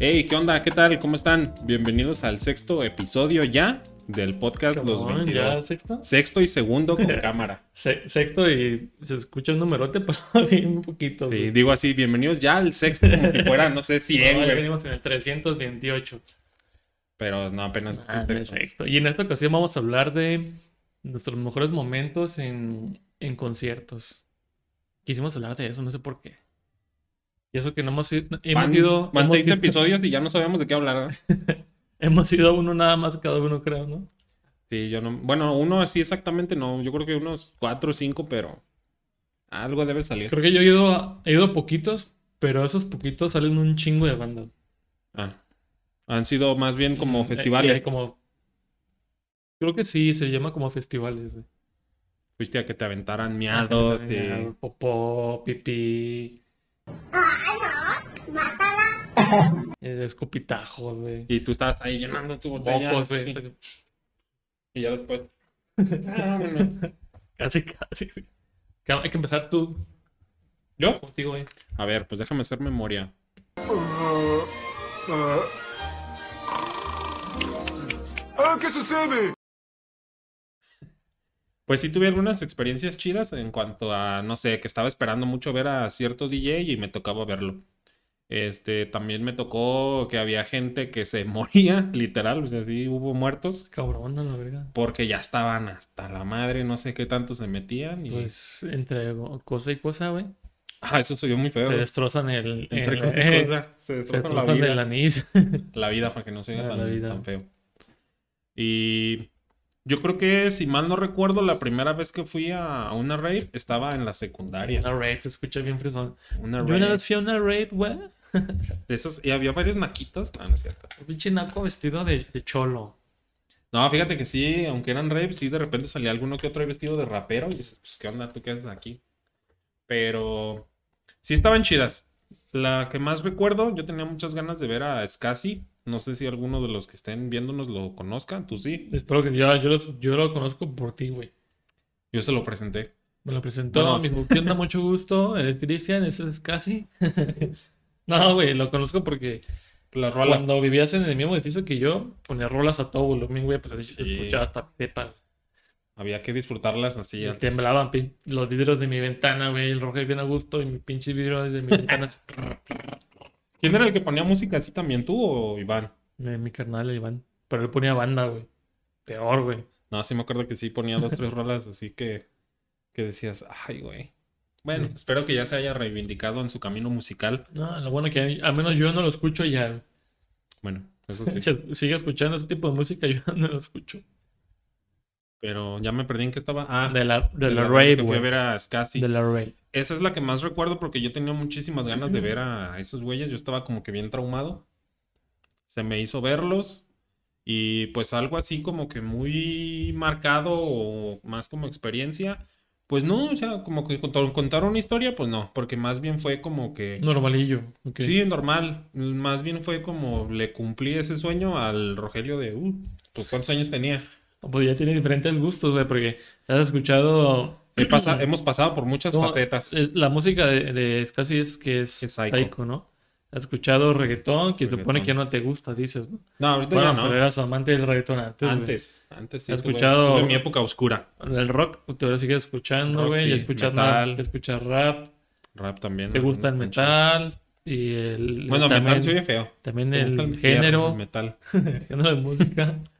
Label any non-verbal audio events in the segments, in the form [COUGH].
Hey, ¿qué onda? ¿Qué tal? ¿Cómo están? Bienvenidos al sexto episodio ya del podcast Los Cabrón, 22. ¿Ya sexto? Sexto y segundo con [LAUGHS] cámara. Se- sexto y se escucha un numerote, [LAUGHS] pero un poquito. Sí, güey. digo así, bienvenidos ya al sexto como si fuera, no sé, [LAUGHS] No, 100, ya güey. venimos en el 328. Pero no, apenas Ah, el sexto. sexto. Y en esta ocasión vamos a hablar de nuestros mejores momentos en, en conciertos. Quisimos hablar de eso, no sé por qué. Y eso que no hemos ido. Hemos Van, ido, van hemos seis ido- episodios y ya no sabemos de qué hablar. [LAUGHS] hemos ido uno nada más cada uno, creo, ¿no? Sí, yo no. Bueno, uno así exactamente no. Yo creo que unos cuatro o cinco, pero algo debe salir. Creo que yo he ido a, he ido a poquitos, pero esos poquitos salen un chingo de bandas. Ah. Han sido más bien como Mm, eh, festivales. y hay como... Creo que sí, se llama como festivales. güey. Fuiste a que te aventaran miados. y- Popó, pipí, [LAUGHS] eh, escupitajos, güey. Y tú estabas ahí llenando tu botella. Güey. sí, Y ya después. Ah. [LAUGHS] Casi, casi, güey. Hay que empezar tú ¿Yo? contigo, güey. A ver, pues déjame hacer memoria. Ah, ¿Qué sucede? Pues sí tuve algunas experiencias chidas en cuanto a, no sé, que estaba esperando mucho ver a cierto DJ y me tocaba verlo. Este, también me tocó que había gente que se [LAUGHS] moría, literal, o sea, sí hubo muertos, Cabrón, la verga. porque ya estaban hasta la madre, no sé qué tanto se metían y... Pues entre cosa y cosa, güey. Ah, eso soy yo muy feo. Se destrozan el... Entre el- cosa y eh, cosa, se Se destrozan la destrozan vida. el anís. La vida, para que no se oiga tan feo. Y yo creo que, si mal no recuerdo, la primera vez que fui a, una rave estaba en la secundaria. Una rape, se escucha bien frisón. Una Yo una vez fui a una rape, güey. [LAUGHS] De esos, y había varios naquitos. Ah, no es cierto. Un pinche naco vestido de, de cholo. No, fíjate que sí, aunque eran raves, sí, de repente salía alguno que otro vestido de rapero. Y dices, pues, ¿qué onda? ¿Tú qué haces aquí? Pero sí estaban chidas. La que más recuerdo, yo tenía muchas ganas de ver a Scassi. No sé si alguno de los que estén viéndonos lo conozcan. Tú sí. Espero que yo, yo, lo, yo lo conozco por ti, güey. Yo se lo presenté. Me lo presentó, Bueno. mismo ¿qué onda? Mucho gusto. Eres Cristian, eso es casi. [LAUGHS] no, güey, lo conozco porque Las rolas. cuando vivías en el mismo edificio que yo, ponía rolas a todo volumen, güey, pues así se Sí. escuchaba hasta pepa. Había que disfrutarlas así. Se temblaban los vidrios de mi ventana, güey, el rojo bien a gusto y mi pinche vidrio de mi ventana, así, [LAUGHS] ¿Quién era el que ponía música así también, tú o Iván? mi, mi carnal, Iván. Pero él ponía banda, güey. Peor, güey. No, sí me acuerdo que sí ponía dos, tres rolas así que, que decías, ay, güey. Bueno, Sí. espero que ya se haya reivindicado en su camino musical. No, lo bueno que al menos yo no lo escucho ya. Bueno, eso [LAUGHS] sí. Si sigue escuchando ese tipo de música, yo [LAUGHS] no lo escucho. Pero ya me perdí en que estaba. Ah, De la, de de la vez rave, que fui a ver a Scassi. De la rave. Esa es la que más recuerdo porque yo tenía muchísimas ganas de ver a esos güeyes. Yo estaba como que bien traumado. Se me hizo verlos. Y pues algo así como que muy marcado o más como experiencia. Pues no, o sea, como que contar, una historia, pues no, porque más bien fue como que... Normalillo. ok. Sí, normal. Más bien fue como le cumplí ese sueño al Rogelio de, uh, pues cuántos años tenía. Pues ya tiene diferentes gustos, güey, porque has escuchado. He pasa- [CLEARS THROAT] hemos pasado por muchas ¿cómo? facetas. Es- la música de, de es que es, Es psycho. psycho, ¿no? Has escuchado reggaetón, que supone Reggaetón. que no te gusta, dices, ¿no? No, ahorita Bueno, ya no. pero eras amante del reggaetón antes, güey. Antes, antes sí. ¿Has tuve- escuchado- tuve mi época oscura. El rock, tú lo sigues escuchando, Rock, güey. sí, y escuchas metal. rap, escuchas rap, Rap también. te gusta el metal y el. Bueno, también, metal se oye feo. también ¿Te el género, el metal. [LAUGHS] el género de música. [LAUGHS]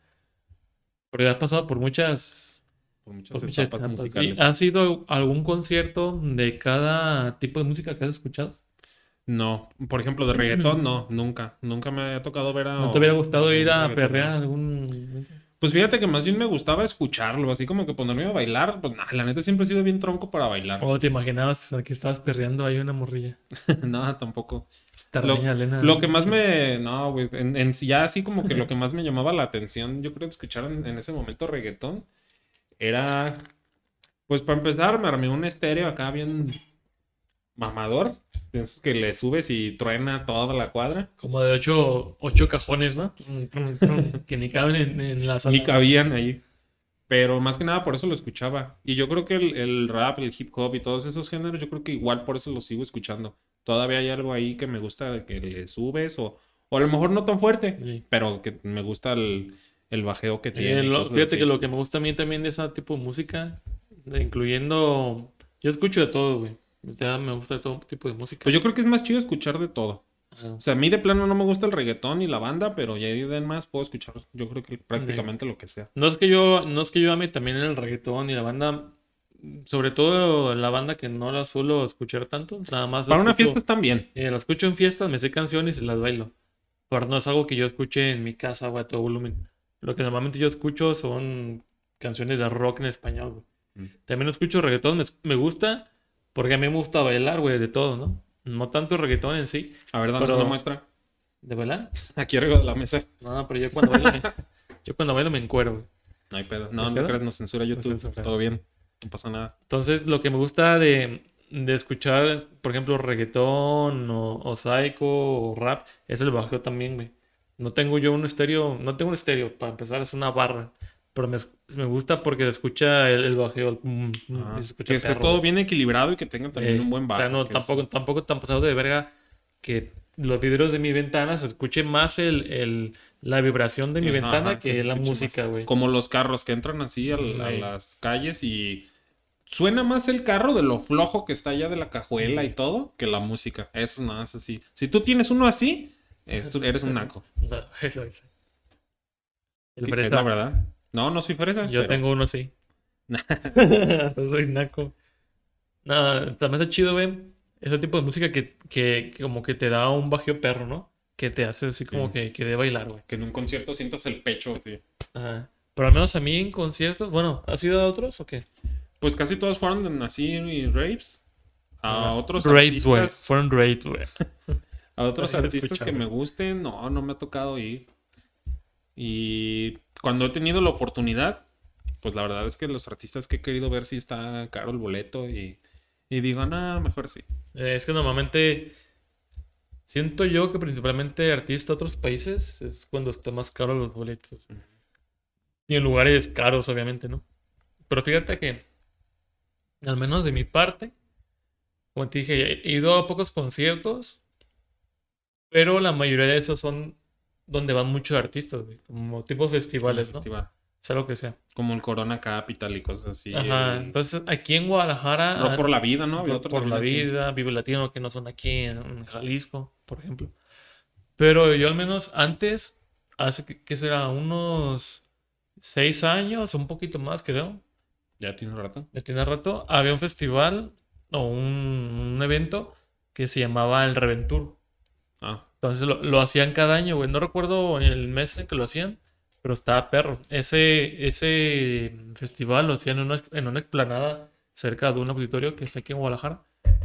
Porque has pasado por muchas Por muchas Por muchas etapas etapas, musicales. ¿sí? ¿Has ido a algún concierto de cada tipo de música que has escuchado? No, por ejemplo, de reggaetón, no, nunca. Nunca me ha tocado ver a. ¿No te hubiera gustado ir a perrear algún... Pues fíjate que más bien me gustaba escucharlo, así como que ponerme a bailar. Pues nah, la neta siempre he sido bien tronco para bailar. ¿O te imaginabas que estabas perreando ahí una morrilla? [LAUGHS] no, tampoco. Lo, Elena. lo que más me. No, güey. En, en ya así como que lo que más me llamaba la atención, yo creo que escuchar en, en ese momento reggaetón, era. Pues para empezar, me armé un estéreo acá bien mamador. Que le subes y truena toda la cuadra. Como de ocho, ocho cajones, ¿no? [LAUGHS] que ni caben en, en la sala. Ni cabían ahí. Pero más que nada por eso lo escuchaba. Y yo creo que el, el rap, el hip hop y todos esos géneros, yo creo que igual por eso los sigo escuchando. Todavía hay algo ahí que me gusta de que le subes o, O a lo mejor no tan fuerte, Sí. pero que me gusta el, el bajeo que Eh, tiene. lo- fíjate así. que lo que me gusta a mí también de ese tipo de música, incluyendo... Yo escucho de todo, güey. Sea, me gusta todo tipo de música. Pues yo creo que es más chido escuchar de todo. Ajá. O sea, a mí de plano no me gusta el reggaetón ni la banda, pero ya de más puedo escuchar, yo creo que prácticamente lo que sea. No es que yo, no es que yo ame también el reggaetón y la banda, sobre todo la banda que no la suelo escuchar tanto, nada más Para una escucho- fiesta están bien. eh, la escucho en fiestas, me sé canciones y las bailo. Pero no es algo que yo escuche en mi casa, güey, a todo volumen. Lo que normalmente yo escucho son canciones de rock en español, güey. Mm. También escucho reggaetón, me, me gusta, porque a mí me gusta bailar, güey, de todo, ¿no? No tanto reggaetón en sí, A ver, danos Pero- una muestra. de bailar. Aquí arriba de la mesa. No, pero yo cuando bailo, me, [LAUGHS] yo cuando bailo me encuero, güey. No hay pedo. ¿Me No, no creas, nos censura YouTube. censura. Todo bien. No pasa nada. Entonces, lo que me gusta de, de escuchar, por ejemplo, reggaetón o, o psycho o rap, es el bajeo también, güey. No tengo yo un estéreo, no tengo un estéreo, para empezar, es una barra. Pero me, es- me gusta porque se escucha el, el bajeo, el pum, Ah, y se escucha que esté perro, todo bien equilibrado y que tenga también Eh, un buen bajo. O sea, no, es- tampoco, tampoco tan pasado de verga que los vidrios de mi ventana se escuche más el, el- la vibración de mi Ajá, ventana que la música, más. güey. Como los carros que entran así a, Sí. las calles y suena más el carro de lo flojo que está allá de la cajuela y todo que la música. Eso es así. Si tú tienes uno así, es- eres un naco. [LAUGHS] No, [LAUGHS] eso es. El Es fresa. la verdad. No, no soy fresa. Yo pero- tengo uno así. [LAUGHS] [LAUGHS] Soy naco. No, también está chido, güey. Ese tipo de música que, que, que como que te da un bajeo perro, ¿no? Que te hace así como Sí. que, que de bailar, güey. Que en un concierto sientas el pecho así. Ajá. Pero al menos a mí en conciertos, bueno, ¿has ido a otros o qué? Pues casi todos fueron así y raves. A Ajá. otros Raves, güey. artistas, Fueron raves, güey. [LAUGHS] a otros Así artistas que me gusten, no, no me ha tocado ir. Y cuando he tenido la oportunidad, pues la verdad es que los artistas que he querido ver sí está caro el boleto y, y digo, no, mejor sí. Eh, es que normalmente siento yo que principalmente artistas de otros países es cuando está más caro los boletos. Y en lugares caros, obviamente, ¿no? Pero fíjate que, al menos de mi parte, como te dije, he ido a pocos conciertos, pero la mayoría de esos son donde van muchos artistas, güey, como tipo festivales, ¿no? Festival. Sea lo que sea. Como el Corona Capital y cosas así. Ajá. el Entonces, aquí en Guadalajara... Rock por la vida, ¿no? Había Rock otro por la así. vida, Vive Latino, que no son aquí en, Jalisco, por ejemplo. Pero yo al menos antes, hace que, será unos seis años, un poquito más, creo, Ya tiene rato. ya tiene rato, había un festival o un, un evento que se llamaba el Reventur. Ah, Entonces lo, lo hacían cada año, güey. No recuerdo el mes en que lo hacían, pero estaba perro. Ese, ese festival lo hacían en una, en una explanada cerca de un auditorio que está aquí en Guadalajara.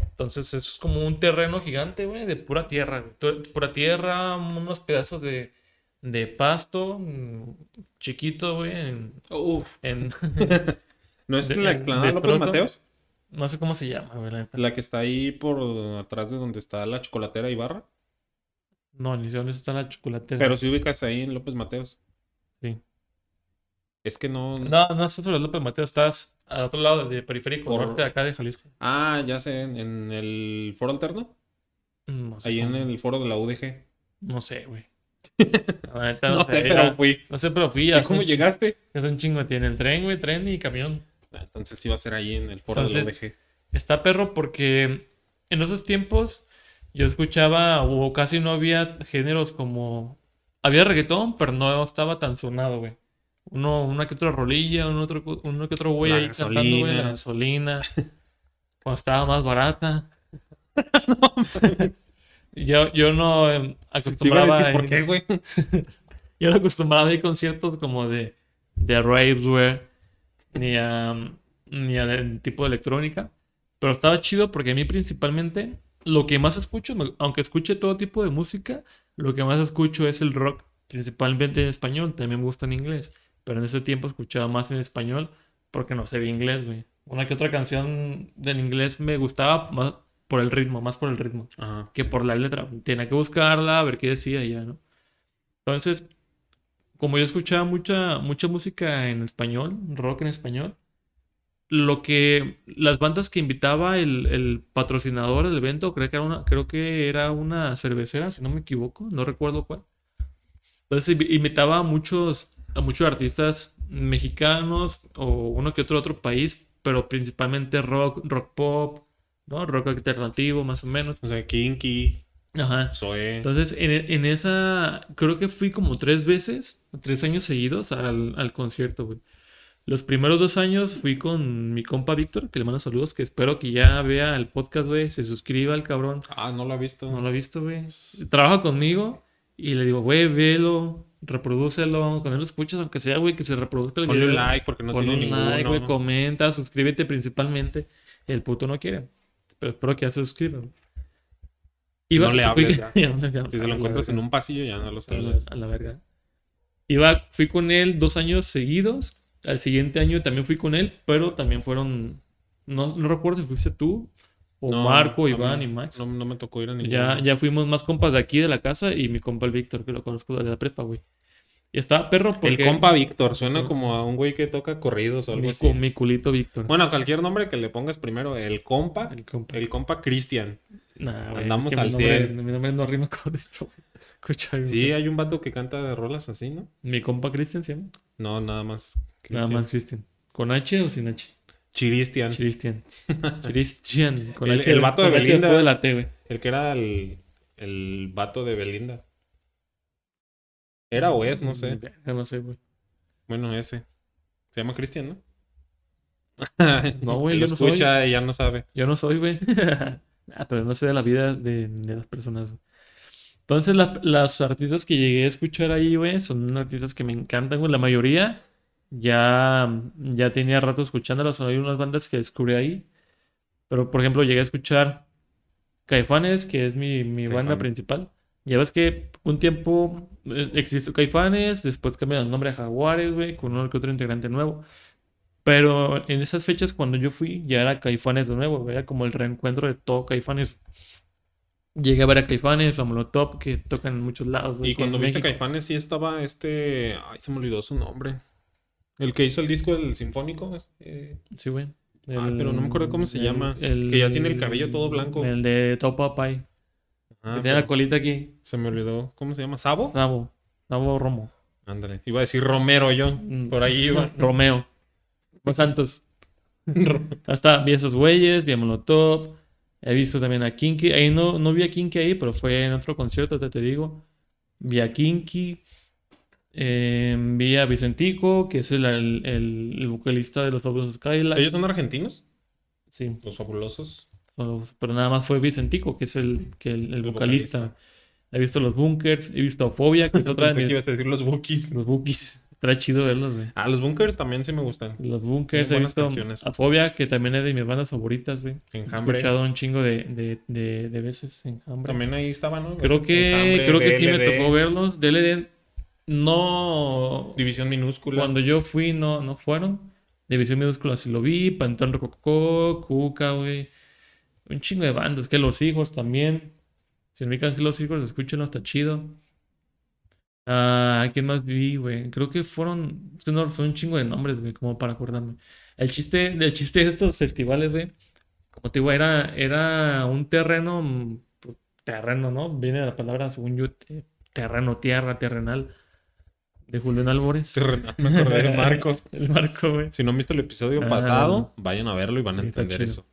Entonces eso es como un terreno gigante, güey, de pura tierra. güey. Pura tierra, unos pedazos de, de pasto mm, chiquito, güey. En, Uf. en- [LAUGHS] ¿No es De- la explanada de López Mateos? no sé cómo se llama, güey. la. La que está ahí por atrás de donde está la chocolatera Ibarra. No, ni sé dónde está la chocolatera. Pero si ubicas ahí en López Mateos. Sí. Es que no. No, no estás sobre López Mateo, estás al otro lado de periférico, Por- norte de acá de Jalisco. Ah, ya sé, en, en el foro alterno. Mm, No sé Ahí en el foro de la UDG. No sé, güey. [LAUGHS] No, sé, pero fui. No sé, pero fui. ¿Y cómo un llegaste? hace un chingo. Tiene el tren, güey, tren y camión. Ah, Entonces iba a ser ahí en el foro de la UDG. Está perro porque en esos tiempos yo escuchaba o casi no había géneros como... Había reggaetón, pero no estaba tan sonado, güey. Uno, una que otra rolilla, uno, otro, uno que otro güey La ahí cantando, güey, la gasolina. [LAUGHS] cuando estaba más barata. [LAUGHS] yo, yo no a acostumbraba decir, ¿Por qué, güey? [LAUGHS] yo no acostumbraba a ir a conciertos como de, de raves, güey, ni a, ni a de- tipo de electrónica. Pero estaba chido porque a mí principalmente lo que más escucho, aunque escuche todo tipo de música, lo que más escucho es el rock, principalmente en español, también me gusta en inglés. Pero en ese tiempo escuchaba más en español porque no sabía inglés, güey. Una que otra canción en inglés me gustaba más por el ritmo, más por el ritmo Ajá. que por la letra. Tenía que buscarla, a ver qué decía y ya, ¿no? Entonces, como yo escuchaba mucha, mucha música en español, rock en español, lo que las bandas que invitaba el, el patrocinador del evento, creo que era una, creo que era una cervecera, si no me equivoco, no recuerdo cuál. Entonces invi- invitaba a muchos, a muchos artistas mexicanos o uno que otro otro país, pero principalmente rock, rock pop, ¿no? Rock alternativo, más o menos. O sea, Kinky, Ajá. Zoe. Entonces, en, en esa, creo que fui como tres veces, tres años seguidos al, al concierto, güey. Los primeros dos años fui con mi compa Víctor, que le mando saludos, que espero que ya vea el podcast, güey, se suscriba al cabrón. Ah, no lo ha visto. No lo ha visto, güey. Trabaja conmigo y le digo, güey, velo, reprodúcelo, cuando lo escuchas, aunque sea, güey, que se reproduzca el Ponle un video. like porque no Ponle tiene un ninguno. like, güey, comenta, suscríbete principalmente. El puto no quiere. Pero espero que ya se suscriba. Iba- No le [LAUGHS] fui- hables ya. [LAUGHS] Ya no le- Si te a lo encuentras en un pasillo, ya no lo a la- sabes. A la verga. Iba, fui con él dos años seguidos. Al siguiente año también fui con él, pero también fueron. No, no recuerdo si fuiste tú, o No, Marco, Iván mí y Max. No, no me tocó ir a ninguno. Ya, ya fuimos más compas de aquí de la casa y mi compa el Víctor, que lo conozco de la prepa, güey. Y estaba perro porque... El compa Víctor, suena como a un güey que toca corridos o algo mi, así. mi culito Víctor. Bueno, cualquier nombre que le pongas primero, el compa, el compa. el compa Cristian. Nah, güey, andamos es que al mi nombre, 100. Mi nombre no rima con eso. Escucha, güey, Sí, hay un vato que canta de rolas así, ¿no? Mi compa Cristian, ¿sí? No, nada más. Nada Cristian. más Cristian. ¿Con H o sin H? Chiristian. Cristian. [LAUGHS] Cristian. Con El- H. el vato de Belinda. de la T, güey. El que era el, el vato de Belinda. Era o es, no sé. No sé, güey. Bueno, ese. Se llama Cristian, ¿no? [LAUGHS] No, güey, [LAUGHS] yo lo no soy. escucha y ya no sabe. Yo no soy, güey. Ah, pero no sé de la vida de, de las personas. güey. Entonces, la- las artistas que llegué a escuchar ahí, güey, son artistas que me encantan, güey. La mayoría ya, ya tenía rato escuchándolas. Hay unas bandas que descubrí ahí. Pero, por ejemplo, llegué a escuchar Caifanes, que es mi, mi banda principal. Ya ves que un tiempo eh, existió Caifanes, después cambiaron el nombre a Jaguares, güey, con que otro integrante nuevo. Pero en esas fechas, cuando yo fui, ya era Caifanes de nuevo, era como el reencuentro de todo Caifanes. Llegué a ver a Caifanes, a Molotov, que tocan en muchos lados. Y cuando viste México. Caifanes, sí estaba este. Ay, se me olvidó su nombre. El que hizo el disco del Sinfónico. eh, Sí, güey. Ay, pero no me acuerdo cómo se llama. Que ya tiene el cabello todo blanco. El de Top Popeye. ah, que tiene la colita aquí. se me olvidó. ¿Cómo se llama? ¿Sabo? Sabo. Sabo Romo. Ándale. Iba a decir Romero yo. Mm, Por ahí iba. [LAUGHS] Romeo. Los Santos. [LAUGHS] Hasta vi esos güeyes, vi a Molotov. He visto también a Kinky. Ahí no, no vi a Kinky ahí, pero fue en otro concierto, te, te digo. Vi a Kinky. eh, vi a Vicentico, que es el, el, vocalista de los Fabulosos Skylarks. ¿Ellos son argentinos? Sí, Los fabulosos. los- pero nada más fue Vicentico, que es el, que el, vocalista. vocalista. He visto los Bunkers, he visto a Fobia, que es otra de Pensé que mis, ibas a decir los Bookies. los Bookies. Está chido verlos, güey. Ah, los Bunkers también sí me gustan. Los Bunkers, he visto canciones. a Fobia, que también es de mis bandas favoritas, güey. He Enjambre. escuchado un chingo de, de, de, de veces Enjambre. También ahí estaban, ¿no? Creo que, Enjambre, creo que sí me tocó verlos. DLD no... División minúscula. Cuando yo fui no, no fueron. División Minúscula sí lo vi. Pantón Rococó, Cuca, güey. Un chingo de bandas. Que Los Hijos también. Si no que Los Hijos, escúchenlo, está chido. Ah, ¿quién más vi, güey? Creo que fueron... Es que no, son un chingo de nombres, güey, como para acordarme. El chiste, el chiste de estos festivales, güey, como te digo, era, era un terreno, pues, terreno, ¿no? Viene de la palabra, según yo, te- terreno, tierra, terrenal, de Julián Álvarez. Terrenal, Me acordé de Marco. [LAUGHS] El marco, güey. Si no han visto el episodio Ah, pasado, vayan a verlo y van a entender eso.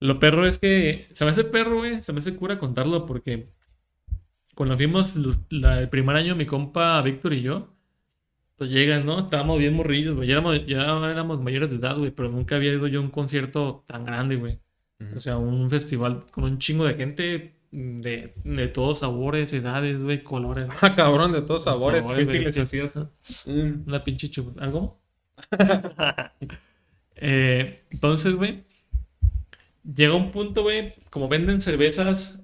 Lo perro es que se me hace perro, güey. Se me hace cura contarlo porque cuando fuimos los- la- el primer año, mi compa Víctor y yo, pues llegas, ¿no? Estábamos bien morrillos, güey. Ya éramos, ya éramos mayores de edad, güey, pero nunca había ido yo a un concierto tan grande, güey. O sea, un festival con un chingo de gente de, de todos sabores, edades, güey, colores. Ah, cabrón, de todos sabores. Sabores, güey, les hacías. Mm. Una pinche chup... ¿Algo? [LAUGHS] Eh, entonces, güey, llega un punto, güey, como venden cervezas,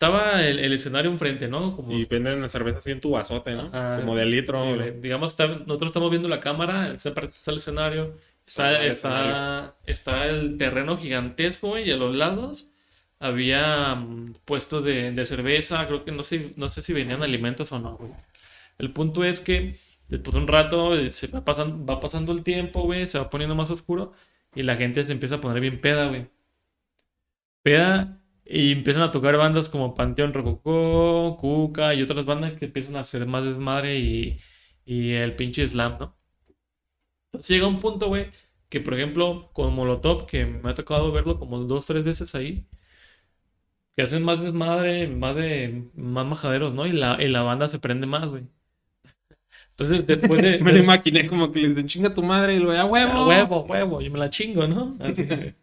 estaba el, el escenario enfrente, ¿no? Como, Y venden la cerveza así en tu vasote, ¿no? Ajá. Como de litro. Sí, digamos, está- nosotros estamos viendo la cámara, está el escenario, está, Ajá, el está, está el terreno gigantesco, y a los lados había mm, puestos de, de cerveza, creo que no sé, no sé si venían alimentos o no, güey. El punto es que después de un rato eh, se va pasando, va pasando el tiempo, güey, se va poniendo más oscuro y la gente se empieza a poner bien peda, güey. Peda y empiezan a tocar bandas como Panteón Rococó, Cuca y otras bandas que empiezan a hacer más desmadre y, y el pinche slam, ¿no? Entonces llega un punto, güey, que por ejemplo, con Molotov, que me ha tocado verlo como dos, tres veces ahí, que hacen más desmadre, más de, más majaderos, ¿no? Y la, y la banda se prende más, güey. Entonces, después de... [LAUGHS] Me lo imaginé como que le dicen, chinga tu madre, y lo a huevo. A huevo, huevo, yo me la chingo, ¿no? Así que-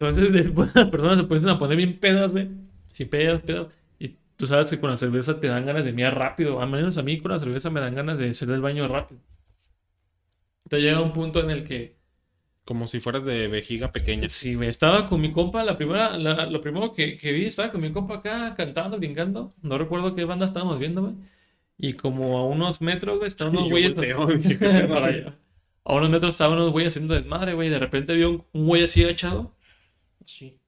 Entonces, [LAUGHS] después las personas se empiezan a poner bien pedas, güey. Sí, pedas, pedas. Y tú sabes que con la cerveza te dan ganas de mirar rápido. Al menos a mí con la cerveza me dan ganas de hacer del baño rápido. Entonces llega un punto en el que, Como si fueras de vejiga pequeña. sí, me estaba con mi compa, la primera, la- lo primero que, que vi, estaba con mi compa acá cantando, brincando. No recuerdo qué banda estábamos viendo, güey. Y como a unos metros, güey, estaban [LAUGHS] unos güeyes. [LAUGHS] A unos metros estaban unos güeyes haciendo desmadre, güey. y De repente un, un güey así agachado. Sí.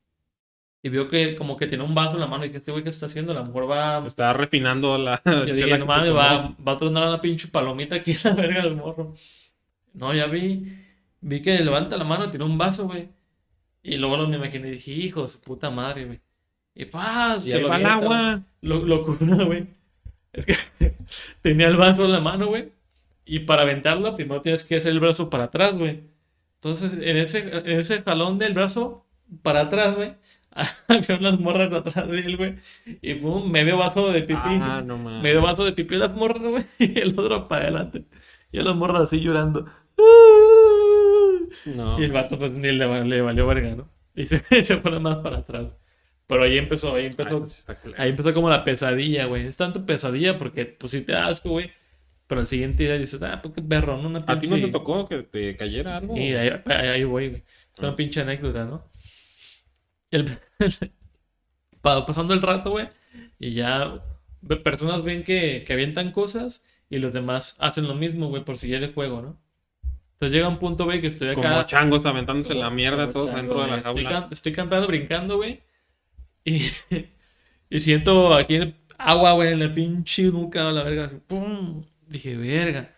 Y vio que como que tenía un vaso en la mano y que este güey que está haciendo, a lo mejor va. Estaba refinando la. [LAUGHS] Yo [LAUGHS] dije, no mames, tomó". va, va a tronar una pinche palomita aquí en la verga del morro. No, ya vi. Vi que levanta la mano, tiene un vaso, güey. Y luego lo me imaginé y dije, hijo su puta madre, güey. Y paz, Y que va el agua. lo, locura, [LAUGHS] güey. Es que tenía el vaso en la mano, güey. Y para aventarlo, primero tienes que hacer el brazo para atrás, güey. Entonces, en ese, en ese jalón del brazo para atrás, güey, [LAUGHS] había unas morras atrás de él, güey. Y un medio vaso de pipí. Ah, no mames. medio vaso de pipí las morras, güey. [LAUGHS] Y el otro para adelante. Y a las morras así llorando. No. Y el vato, pues, ni le, le valió verga, ¿no? Y [LAUGHS] se, se fue más para atrás. Pero ahí empezó, ahí empezó. culero. Ahí empezó como la pesadilla, güey. Es tanto pesadilla porque, pues, sí te da asco, güey. Pero al siguiente día dices, ah, pues qué perro, ¿no? Una ¿A ti no te pinche- tocó que te cayera algo? Sí, ahí, ahí- ahí voy, güey. Es una Ah. pinche anécdota, ¿no? El- [LAUGHS] pa- pasando el rato, güey. Y ya personas ven que, que avientan cosas y los demás hacen lo mismo, güey, por seguir el juego, ¿no? Entonces llega un punto, güey, que estoy acá. Como changos aventándose la mierda Como todos chango, dentro de la. Estoy, jaula. estoy cantando, brincando, güey. Y, [LAUGHS] y siento aquí el agua, güey, en la pinche nuca, a la verga. así, ¡pum! Dije, verga.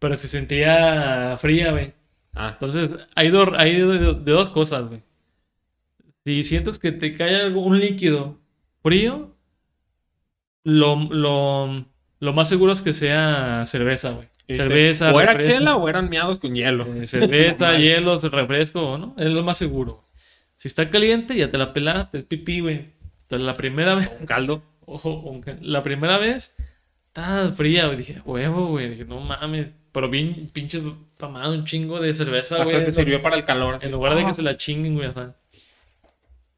Pero se sentía fría, güey. Ah, Entonces, hay, dos hay de, de- de dos cosas, güey. Si sientes que te cae algo, un líquido frío, lo, lo, lo más seguro es que sea cerveza, güey. ¿viste? Cerveza, O era refresco. chela o eran miados con hielo. Eh, cerveza, [LAUGHS] hielos, refresco, ¿no? Es lo más seguro. Si está caliente, ya te la pelaste, es pipí, güey. Entonces, la primera vez, Un caldo. [LAUGHS] ojo, la primera vez, estaba fría, güey. Dije, huevo, güey. Dije, no mames. Pero bien, pinches tomado un chingo de cerveza, Hasta güey. te sirvió para el calor. En lugar de Ah. que se la chinguen, güey. o sea.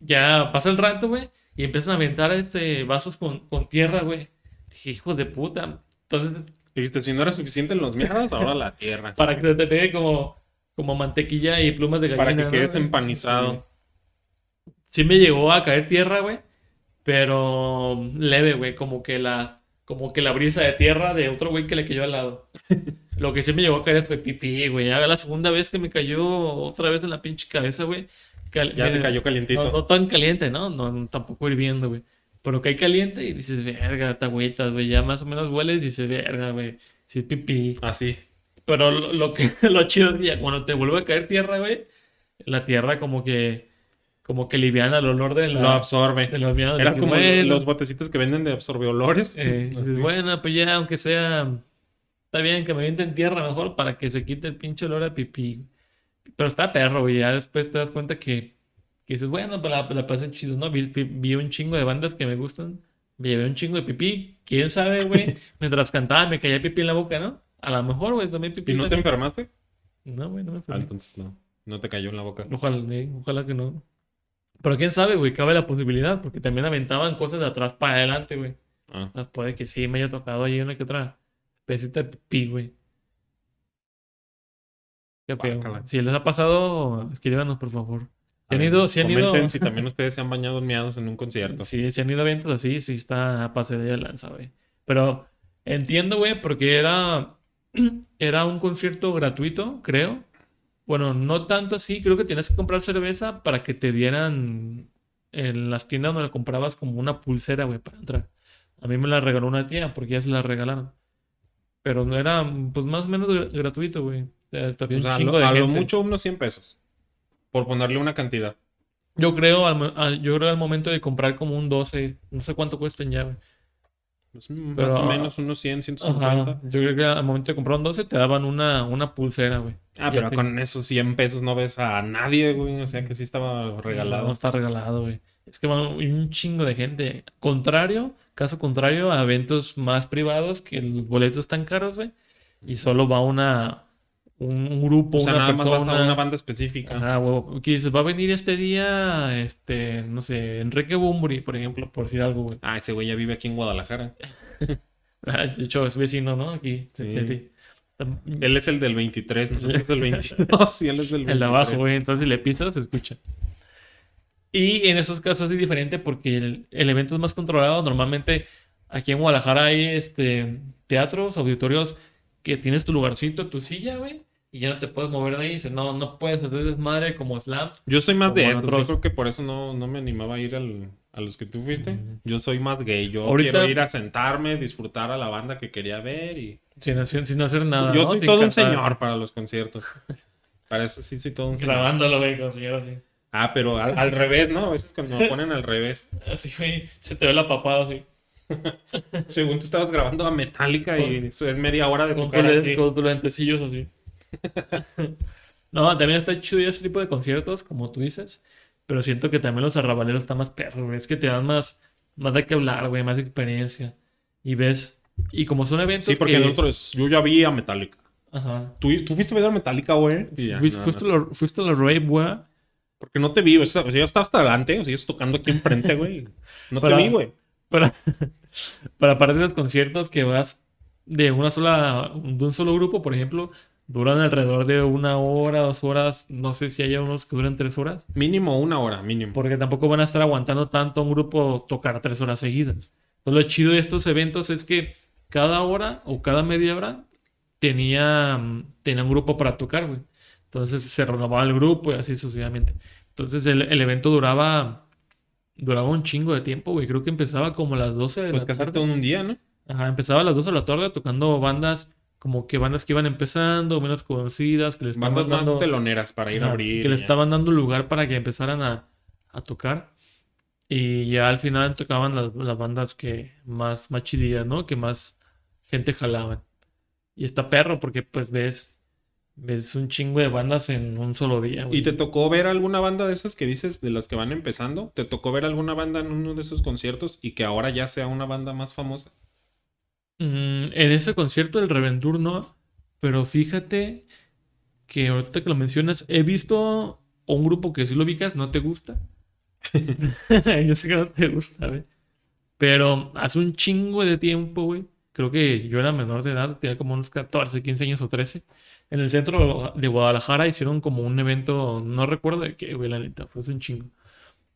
Ya pasa el rato, güey. Y empiezan a aventar este, vasos con, con tierra, güey. Dije, hijos de puta. Entonces, Dijiste, si no era suficiente los miados, [LAUGHS] ahora la tierra. para que se te pegue como, como mantequilla y plumas de gallina. Para que ¿no, quedes empanizado. Sí. Sí me llegó a caer tierra, güey. Pero leve, güey. Como que la, como que la brisa de tierra de otro güey que le cayó al lado. [LAUGHS] Lo que sí me llegó a caer fue pipí, güey. Ya la segunda vez que me cayó otra vez en la pinche cabeza, güey. Cal- Ya te cayó calientito. No, no tan caliente, ¿no? No, tampoco hirviendo, güey. Pero cae caliente y dices, verga, te agüitas, güey. Ya más o menos hueles y dices, verga, güey. Sí, es pipí. Así. Pero lo, lo que, [LAUGHS] lo chido es que ya cuando te vuelve a caer tierra, güey, la tierra como que, como que liviana el olor de la, Lo absorbe. de los como bueno, los botecitos que venden de absorbeolores. eh, Así. dices, bueno, pues ya, aunque sea, está bien que me avienten tierra mejor para que se quite el pinche olor a pipí. Pero está perro, güey. Ya después te das cuenta que, que dices, bueno, pues la, la pasé chido, ¿no? Vi, vi- vi un chingo de bandas que me gustan. Me llevé un chingo de pipí. ¿Quién sabe, güey? [LAUGHS] Mientras cantaba me caía pipí en la boca, ¿no? A lo mejor, güey, tomé pipí. ¿Y no te también. enfermaste? No, güey, no me Ah, enfermé. entonces no. No te cayó en la boca. Ojalá, eh, ojalá que no. Pero quién sabe, güey, cabe la posibilidad, porque también aventaban cosas de atrás para adelante, güey. Ah. Ah, Puede que sí me haya tocado ahí una que otra especie de pipí, güey. Qué feo. Si les ha pasado, escríbanos, por favor. Si han ido, si han ido, comenten si también ustedes se han bañado miados en un concierto. si, si han ido a eventos así, sí está a pase de lanza, güey. Pero entiendo, güey, porque era, [CLEARS THROAT] era un concierto gratuito, creo. Bueno, no tanto así, creo que tienes que comprar cerveza para que te dieran en las tiendas donde la comprabas como una pulsera, güey, para entrar. A mí me la regaló una tía porque ya se la regalaron. Pero no era, pues más o menos gra- gratuito, güey. Eh, O un sea, chingo lo, de a lo mucho unos 100 pesos. Por ponerle una cantidad. Yo creo al, yo creo al momento de comprar como un 12, no sé cuánto cuesten ya, güey. Pues, más Pero- o menos unos 100, 150. Ajá. Yo creo que al momento de comprar un 12 te daban una, una pulsera, güey. Ah, pero con esos 100 pesos no ves a nadie, güey. O sea que sí estaba regalado. No está regalado, güey. Es que va un chingo de gente. Contrario, caso contrario a eventos más privados que los boletos están caros, güey. Y solo va una, un, grupo, o sea, una nada más persona. basta una banda específica. Ajá, güey, que dices, va a venir este día, este, no sé, Enrique Bumburi, por ejemplo, por decir algo, güey. Ah, ese güey ya vive aquí en Guadalajara. [LAUGHS] Ah, De hecho, es vecino, ¿no? Aquí. Sí. sí, sí. Él es el del 23, nosotros del 22 y [LAUGHS] él es del 23. El de abajo, güey. Entonces, si le pisas, se escucha. Y en esos casos es diferente porque el, el evento es más controlado. Normalmente aquí en Guadalajara hay este, teatros, auditorios que tienes tu lugarcito, tu silla, güey. Y ya no te puedes mover de ahí. Dice, no, no puedes hacer desmadre como slam. Yo soy más de eso. Yo creo que por eso no, no me animaba a ir al- a los que tú fuiste. Yo soy más gay. Yo Ahorita- quiero ir a sentarme, disfrutar a la banda que quería ver y... Sin, hacer- sin hacer nada. Yo ¿no? soy Sin todo un señor para los conciertos. Para eso sí soy todo un señor. Grabándolo, güey, con señor así. Ah, pero al, al revés, ¿no? A veces cuando me ponen al revés. [LAUGHS] Así. Se te ve la papada así. [LAUGHS] Según tú estabas grabando a Metallica y eso es media hora de Con, tocar con tus lentecillos así. [LAUGHS] no, también está chido ese tipo de conciertos, como tú dices. Pero siento que también los arrabaleros están más perros, güey. Es que te dan más, más de qué hablar, güey, más experiencia. Y ves. Y como son eventos. Sí, porque que... el otro es... Yo ya vi a Metallica. Ajá. ¿Tú, tú fuiste a ver a Metallica, güey? Ya, Fuiste, nada fuiste, a los- fuiste a los rave, güey. Porque no te vi, o sea, yo estaba hasta adelante, o sea, yo tocando aquí enfrente, güey. No Para- te vi, güey. Para, [LAUGHS] para parte de los conciertos que vas de una sola, de un solo grupo, por ejemplo, duran alrededor de una hora, dos horas. No sé si haya unos que duran tres horas. Mínimo una hora, mínimo. porque tampoco van a estar aguantando tanto a un grupo tocar tres horas seguidas. Entonces, lo chido de estos eventos es que cada hora o cada media hora tenía, mm, tenía un grupo para tocar, güey. Entonces se renovaba el grupo y así sucesivamente. Entonces el, el evento duraba, duraba un chingo de tiempo, güey. Creo que empezaba como a las 12 de Pues la tarde. todo un día, ¿no? Ajá, empezaba a las 12 de la tarde tocando bandas, como que bandas que iban empezando, menos conocidas, que le estaban Bandas más dando- teloneras para ir a abrir. Que le estaban dando lugar para que empezaran a, a tocar. Y ya al final tocaban las, las bandas que más, más chidillas, ¿no? Que más gente jalaban. Y está perro porque pues ves, ves un chingo de bandas en un solo día, güey. ¿Y te tocó ver alguna banda de esas que dices, de las que van empezando? ¿Te tocó ver alguna banda en uno de esos conciertos y que ahora ya sea una banda más famosa? Mm, en ese concierto del Reventur no, pero fíjate que ahorita que lo mencionas, he visto un grupo que si lo ubicas no te gusta. [LAUGHS] [LAUGHS] Yo sé que no te gusta, güey. Pero hace un chingo de tiempo, güey. Creo que yo era menor de edad, tenía como unos 14, 15 años o 13. En el centro de Guadalajara hicieron como un evento, no recuerdo de qué, güey, la neta, fue un chingo.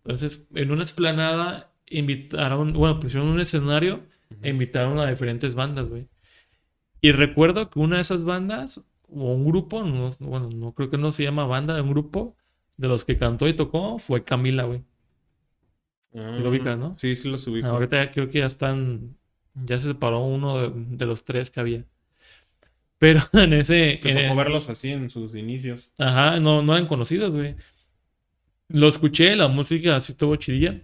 Entonces, en una esplanada invitaron, bueno, pusieron un escenario e invitaron a diferentes bandas, güey. Y recuerdo que una de esas bandas, o un grupo, no, bueno, no creo que no se llama banda, un grupo de los que cantó y tocó fue Camila, güey. Ah, lo ubicas, ¿no? Sí, sí los ubico. Ahorita ya creo que ya están, ya se separó uno de, de los tres que había. Pero [LAUGHS] en ese... Te en- tocó verlos así en sus inicios. Ajá, no, no eran conocidos, güey. Lo escuché, la música así estuvo chidilla.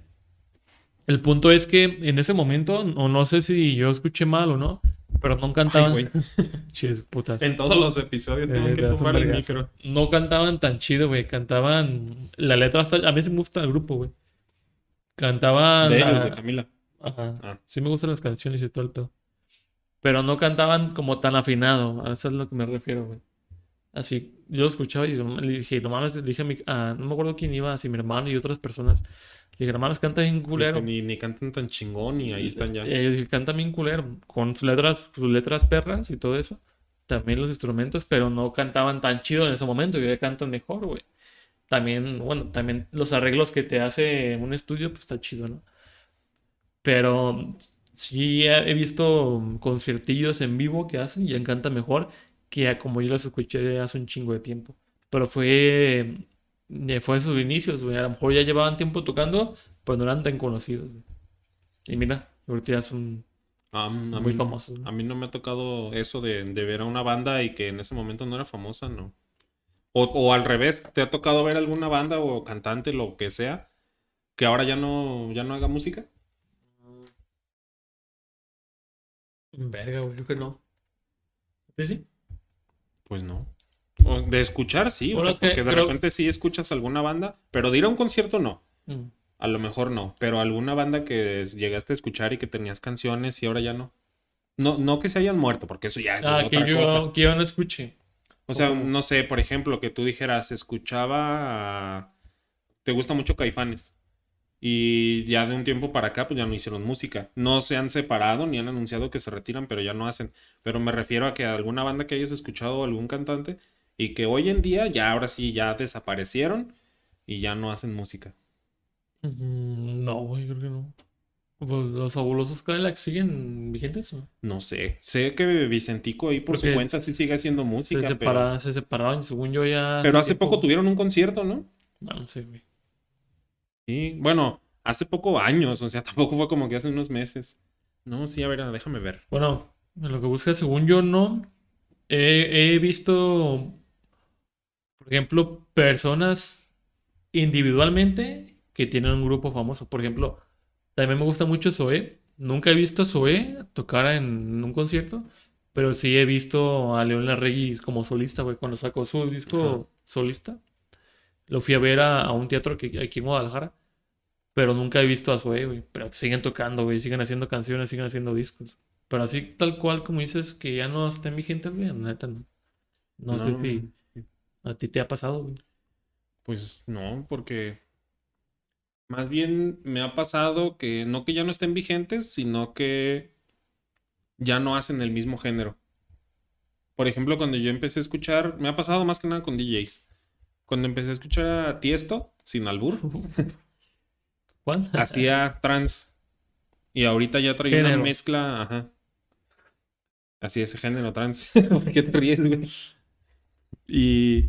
El punto es que en ese momento, o no sé si yo escuché mal o no, pero no cantaban. Ay. [LAUGHS] Chis, putas. En todos los episodios tengo Eh, que tumbar el micro. No cantaban tan chido, güey. Cantaban. La letra hasta. A mí sí me gusta el grupo, güey. Cantaban. De la- de Camila. Ajá. Ah. Sí me gustan las canciones y todo el pedo. Pero no cantaban como tan afinado. A eso es lo que me refiero, güey. Así, yo lo escuchaba y le dije, no mames, le dije a mi, a- no me acuerdo quién iba, si mi hermano y otras personas. No mames, canta bien culero. Este, Ni, ni cantan tan chingón y ahí están ya. Y ellos dije, canta bien culero, con sus letras, sus letras perras y todo eso. También los instrumentos, pero no cantaban tan chido en ese momento, y ya cantan mejor, güey. También, bueno, también los arreglos que te hace un estudio, pues está chido, ¿no? Pero sí he visto conciertillos en vivo que hacen y encanta mejor que a como yo los escuché hace un chingo de tiempo. Pero fue, fue en sus inicios, güey. A lo mejor ya llevaban tiempo tocando, pero no eran tan conocidos, güey. Y mira, ahorita ya son a muy mí- famosos. A mí no me ha tocado eso de, de ver a una banda y que en ese momento no era famosa, no. O, o al revés, ¿te ha tocado ver alguna banda o cantante, lo que sea, que ahora ya no, ya no haga música? Verga, güey, creo que no. ¿Sí, sí? Pues no. O de escuchar sí, o Bueno, sea, que porque de repente sí escuchas alguna banda, pero de ir a un concierto no. Mm. A lo mejor no, pero alguna banda que llegaste a escuchar y que tenías canciones y ahora ya no. No, no que se hayan muerto, porque eso ya es Ah, otra que yo, cosa. que yo no escuché. O sea, ¿Cómo? no sé, por ejemplo, que tú dijeras, escuchaba, a- te gusta mucho Caifanes. Y ya de un tiempo para acá, pues ya no hicieron música. No se han separado ni han anunciado que se retiran, pero ya no hacen. Pero me refiero a que alguna banda que hayas escuchado algún cantante y que hoy en día ya ahora sí ya desaparecieron y ya no hacen música. Mm, No, güey, creo que no. Pues los fabulosos Cadillacs siguen vigentes. ¿o? No sé. Sé que Vicentico ahí por su cuenta sí sigue haciendo Se, música, pero, separa- se separaron, según yo ya. pero hace tiempo- poco tuvieron un concierto, ¿no? No, no sé, güey. Sí, bueno, hace poco años, o sea, [LAUGHS] tampoco fue como que hace unos meses. No, sí, a ver, déjame ver. Bueno, en lo que buscas, según yo, no. He, he visto, por ejemplo, personas individualmente que tienen un grupo famoso. Por ejemplo, también me gusta mucho Zoé. Nunca he visto a Zoé tocar en un concierto, pero sí he visto a León Larregui como solista, güey, cuando sacó su disco Ajá. solista. Lo fui a ver a, a un teatro que, aquí en Guadalajara, pero nunca he visto a Zoé, güey. Pero siguen tocando, güey, siguen haciendo canciones, siguen haciendo discos. Pero así tal cual como dices que ya no estén vigentes, güey, neta no. No sé No. si a ti te ha pasado, güey. Pues no, porque más bien me ha pasado que no que ya no estén vigentes, sino que ya no hacen el mismo género. Por ejemplo, cuando yo empecé a escuchar, me ha pasado más que nada con DJs. Cuando empecé a escuchar a Tiesto, sin albur, [LAUGHS] ¿Cuál? [LAUGHS] hacía trans. Y ahorita ya trae una Género. mezcla, ajá. Así ese género trans. [LAUGHS] ¿Por qué te ríes, güey? Y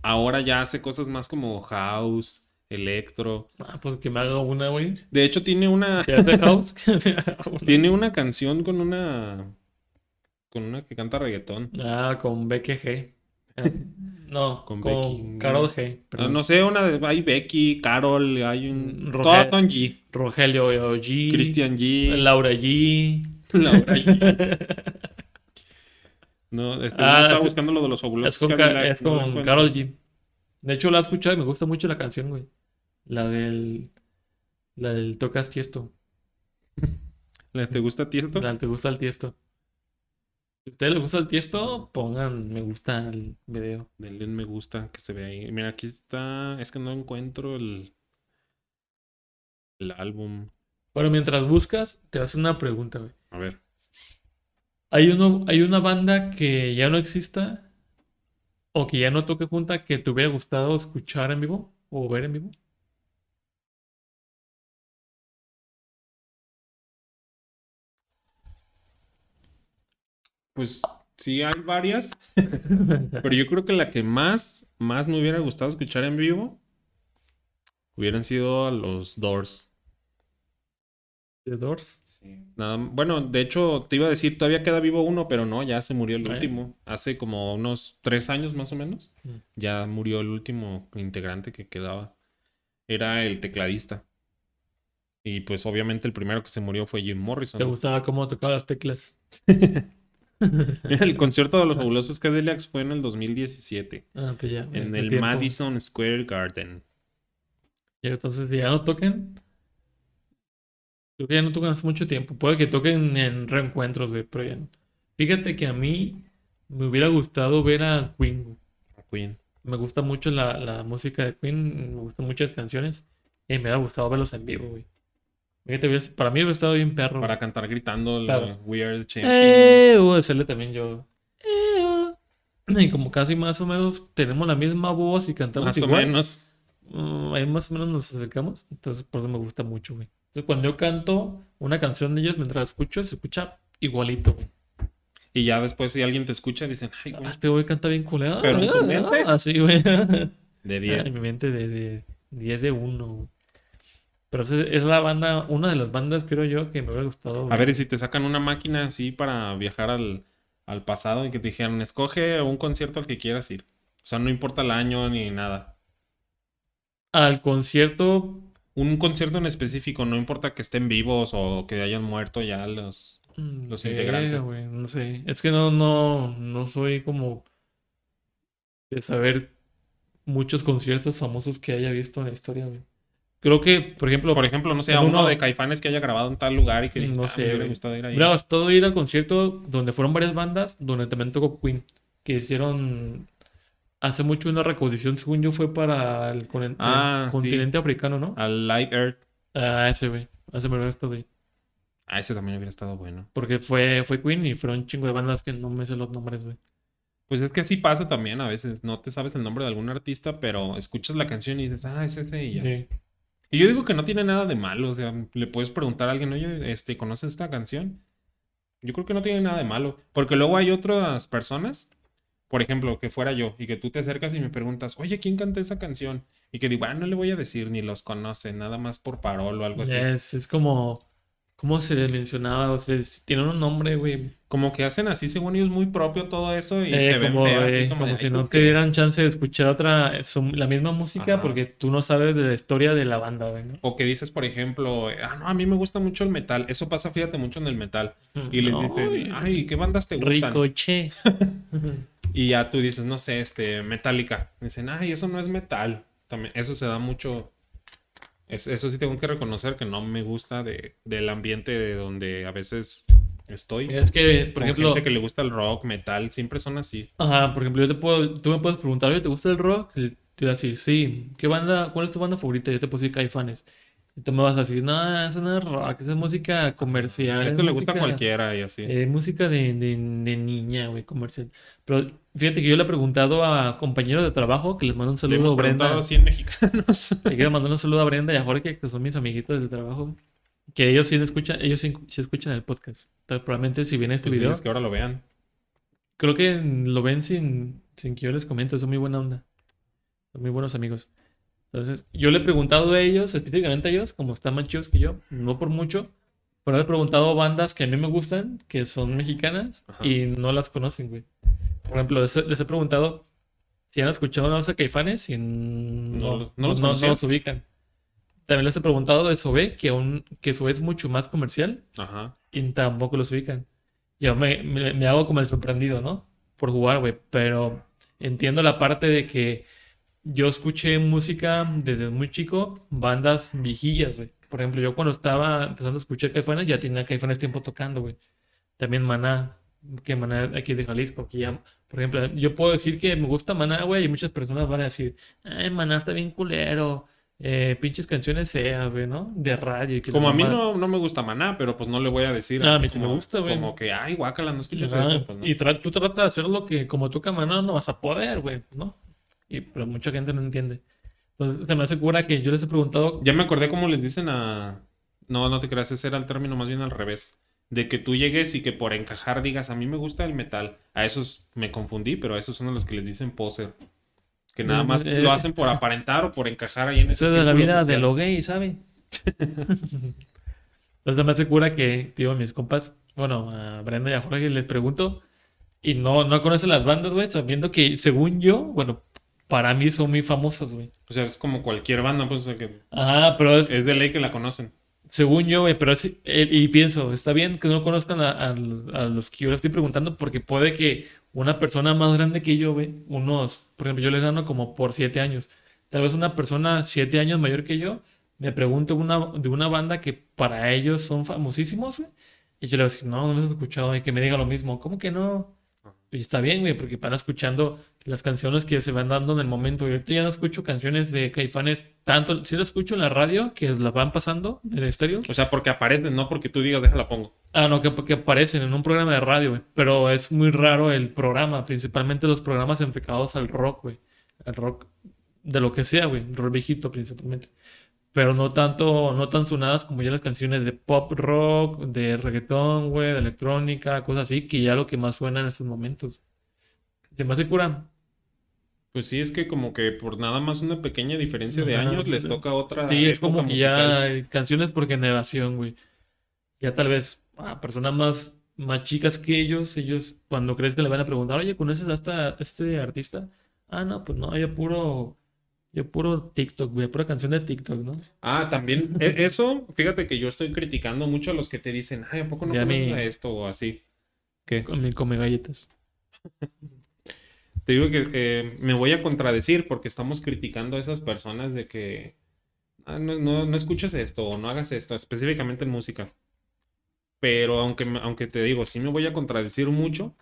ahora ya hace cosas más como house, electro. Ah, pues que me haga una, güey. De hecho, tiene una, ¿Qué hace [LAUGHS] House? [LAUGHS] Tiene una canción con una, con una que canta reggaetón. Ah, con Becky G. Eh, No, [LAUGHS] Con con, Becky, Carol. G. No, sé, una de, hay Becky, Carol, hay un, todas son G. Rogelio G. Christian G. Laura G. Laura G. No, este, Ah, estaba es- buscando lo de los Es con, Cadillacs, es con encuentro. Carol G. De hecho, la he escuchado y me gusta mucho la canción, güey. La del. La del Tocas Tiesto. ¿Le- ¿Te gusta Tiesto? La Te gusta el Tiesto. Si a ustedes les gusta el Tiesto, pongan me gusta al video. Denle un me gusta que se ve ahí. Mira, aquí está. Es que no encuentro el, el álbum. Bueno, mientras buscas, te voy a hacer una pregunta, güey. A ver. ¿Hay, uno, ¿Hay una banda que ya no exista o que ya no toque junta que te hubiera gustado escuchar en vivo o ver en vivo? Pues sí, hay varias. Pero yo creo que la que más, más me hubiera gustado escuchar en vivo hubieran sido a los Doors. The Doors. Nada, bueno, de hecho, te iba a decir, todavía queda vivo uno, pero no, ya se murió el último. Hace como unos tres años más o menos. Mm. Ya murió el último integrante que quedaba. Era el tecladista. Y pues obviamente el primero que se murió fue Jim Morrison. ¿Te gustaba cómo tocaba las teclas? [LAUGHS] El concierto de los fabulosos Cadillacs fue en el 2017. Ah, pues ya. En el tiempo. Madison Square Garden. Y entonces, si ya no toquen, creo que ya no tocan hace mucho tiempo. Puede que toquen en reencuentros, güey, pero ya no. Fíjate que a mí me hubiera gustado ver a Queen. güey. Queen. Me gusta mucho la, la música de Queen, me gustan muchas canciones y me hubiera gustado verlos en vivo, güey. Fíjate, para mí hubiera estado bien perro. Para cantar gritando Claro. We Are the Champions. Eh, a hacerle también yo. Eh. [CLEARS THROAT] Y como casi más o menos tenemos la misma voz y cantamos Más o igual. menos. Mm, ahí más o menos nos acercamos. Entonces, por eso me gusta mucho, güey. Entonces, cuando yo canto una canción de ellos mientras la escucho, se escucha igualito, güey. Y ya después, si alguien te escucha, dicen, ay, Ah, güey, Este güey canta bien culero. Pero en tu mente. Así, güey. [LAUGHS] de 10. En mi mente de, de 10 de 1. Pero es, la banda, una de las bandas, creo yo, que me hubiera gustado. A ver, y si te sacan una máquina así para viajar al, al pasado y que te dijeran, escoge un concierto al que quieras ir. O sea, no importa el año ni nada. Al concierto. Un concierto en específico, no importa que estén vivos o que hayan muerto ya los... mm, Los verga, integrantes. no sé. Es que no, no, no soy como de saber muchos conciertos famosos que haya visto en la historia, güey. Creo que, por ejemplo, Por ejemplo, no sé, a uno uno- de Caifanes que haya grabado en tal lugar y que dijiste, No "Ah, sé, me gustado ir ahí. Me gustado ir al concierto donde fueron varias bandas, donde también tocó Queen, que hicieron hace mucho una reposición, según yo, fue para el con- Ah, sí. continente africano, ¿no? Al Live Earth. Ah, ese, güey. Ese me hubiera estado ahí. Ah, ese también hubiera estado bueno. Porque fue, fue Queen y fueron un chingo de bandas que no me sé los nombres, güey. Pues es que así pasa también a veces. No te sabes el nombre de algún artista, pero escuchas la canción y dices, ah, es ese y ya. Sí. Y yo digo que no tiene nada de malo. O sea, le puedes preguntar a alguien, oye, este, ¿conoces esta canción? Yo creo que no tiene nada de malo. Porque luego hay otras personas, por ejemplo, que fuera yo, y que tú te acercas y me preguntas, oye, ¿quién canta esa canción? Y que digo, ah, no le voy a decir, ni los conoce, nada más por parol o algo así. Es, es como, ¿cómo se les mencionaba? O sea, tienen un nombre, güey. Como que hacen así, según ellos, muy propio todo eso y Eh, te ven como, así eh, como como si "Ay, no ¿tú te qué?". dieran chance de escuchar otra, la misma música Ajá. porque tú no sabes de la historia de la banda, güey, ¿no? O que dices, por ejemplo, ah, no, a mí me gusta mucho el metal. Eso pasa, fíjate, mucho en el metal. Y les No, dicen, ay, ¿qué bandas te gustan? Ricoche. [LAUGHS] Y ya tú dices, no sé, este, Metallica. Dicen, ay, eso no es metal. También, eso se da mucho. Es- eso sí tengo que reconocer que no me gusta de, del ambiente de donde a veces estoy. Es que, por ejemplo, gente que le gusta el rock, metal, siempre son así. ajá, por ejemplo, yo te puedo, tú me puedes preguntar, oye, ¿te gusta el rock? Y te voy a decir, sí. ¿Qué banda, cuál es tu banda favorita? Yo te puedo decir Caifanes. Y tú me vas a decir, no, eso no es rock, eso es música comercial. Esto es le gusta a música- cualquiera y así. Eh, música de, de, de niña, güey, comercial. Pero fíjate que yo le he preguntado a compañeros de trabajo que les mando un Le saludo hemos a Brenda. preguntado a 100 mexicanos. [LAUGHS] Le quiero mandar un saludo a Brenda y a Jorge, que son mis amiguitos del trabajo. Que ellos sí escuchan, ellos sí, sí escuchan el podcast. Entonces, probablemente si viene este Pues video, diles que ahora lo vean. creo que lo ven sin, sin que yo les comente. Son muy buena onda. Son muy buenos amigos. Entonces, yo le he preguntado a ellos, específicamente a ellos, como están más chicos que yo, no por mucho, pero le he preguntado a bandas que a mí me gustan, que son mexicanas, Ajá. y no las conocen, güey. Por ejemplo, les, he- les he preguntado si han escuchado una a Caifanes y no, No- no, no los no- los ubican. También les he preguntado de Sobe, que, aún, que Sobe es mucho más comercial, Ajá. y tampoco los ubican. Yo me, me- me hago como el sorprendido, ¿no? Por jugar, güey. Pero entiendo la parte de que yo escuché música desde muy chico, bandas viejillas, güey. Por ejemplo, yo cuando estaba empezando a escuchar Caifanes, ya tenía Caifanes tiempo tocando, güey. También Maná, que Maná aquí de Jalisco, que ya, por ejemplo, yo puedo decir que me gusta Maná, güey, y muchas personas van a decir, ay, Maná está bien culero, eh, pinches canciones feas, güey, ¿no? De radio. que Como a mí no, no me gusta Maná, pero pues no le voy a decir. A mí sí me como- gusta, güey. Como que, ay, guácala, no escuchas Ajá, eso. Pues, no. Y tra- tú tratas de hacer lo que como tú camarada no vas a poder, güey, ¿no? Y, pero mucha gente no entiende. Entonces se me hace cura que yo les he preguntado, Ya me acordé cómo les dicen a. No, no te creas, ese era el término más bien al revés. De que tú llegues y que por encajar digas, a mí me gusta el metal. A esos me confundí, pero a esos son a los que les dicen poser. Que nada más eh, lo hacen por aparentar o por encajar ahí en ese eso es de la vida de lo gay, ¿sabe? [LAUGHS] Entonces se me hace cura que, tío, a mis compas, bueno, a Brenda y a Jorge les pregunto y no, no conocen las bandas, güey, sabiendo que según yo, bueno, para mí son muy famosas, güey. O sea, es como cualquier banda, pues, o sea, que Ajá, pero es, es de ley que la conocen. Según yo, pero eh, y pienso, está bien que no conozcan a, los que yo les estoy preguntando, porque puede que una persona más grande que yo, güey, unos, por ejemplo, yo les gano como por siete años. Tal vez una persona siete años mayor que yo me pregunte una, de una banda que para ellos son famosísimos, y yo le voy a decir, no, no los he escuchado, y que me diga lo mismo, ¿cómo que no? Y está bien, güey, porque van escuchando las canciones que se van dando en el momento. Yo ya no escucho canciones de Caifanes tanto, sí las escucho en la radio, que las van pasando en el estéreo. O sea, porque aparecen, no porque tú digas, déjala pongo. Ah, no, que, que aparecen en un programa de radio, güey. Pero es muy raro el programa, principalmente los programas enfocados al rock, güey. Al rock de lo que sea, güey. Rock viejito principalmente. Pero no tanto, no tan sonadas como ya las canciones de pop rock, de reggaetón, güey, de electrónica, cosas así, que ya lo que más suena en estos momentos. Se me hace cura. Pues sí, es que como que por nada más una pequeña diferencia de años les toca otra. Sí, es como que musical. ya canciones por generación, güey. Ya tal vez a personas más, más chicas que ellos, ellos cuando crees que le van a preguntar, oye, ¿conoces a esta- este artista? Ah, no, pues no, yo puro, yo puro TikTok, güey, pura canción de TikTok, ¿no? Ah, también, e- eso, fíjate que yo estoy criticando mucho a los que te dicen, ay, ¿a poco no Ya conoces mi- a esto o así? ¿Qué? Con mi come galletas. Te digo que eh, me voy a contradecir porque estamos criticando a esas personas de que "Ah, no, no, no escuches esto o no hagas esto, específicamente en música. Pero aunque, aunque te digo, sí me voy a contradecir mucho,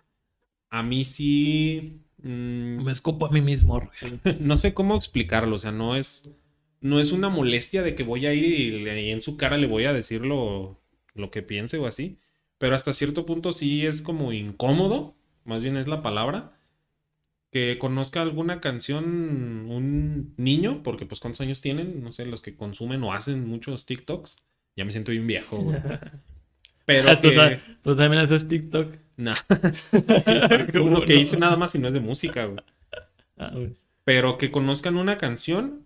a mí sí... mm, Me escopo a mí mismo, [LAUGHS] no sé cómo explicarlo, o sea, no es, no es una molestia de que voy a ir y, le- y en su cara le voy a decir lo, lo que piense o así, pero hasta cierto punto sí es como incómodo, más bien es la palabra, que conozca alguna canción un niño, porque pues cuántos años tienen, no sé, los que consumen o hacen muchos TikToks, ya me siento bien viejo. [LAUGHS] Pero ¿Tú, que, tú también haces TikTok. [LAUGHS] Qué uno que hice nada más y no es de música, güey. Ah, güey. pero que conozcan una canción,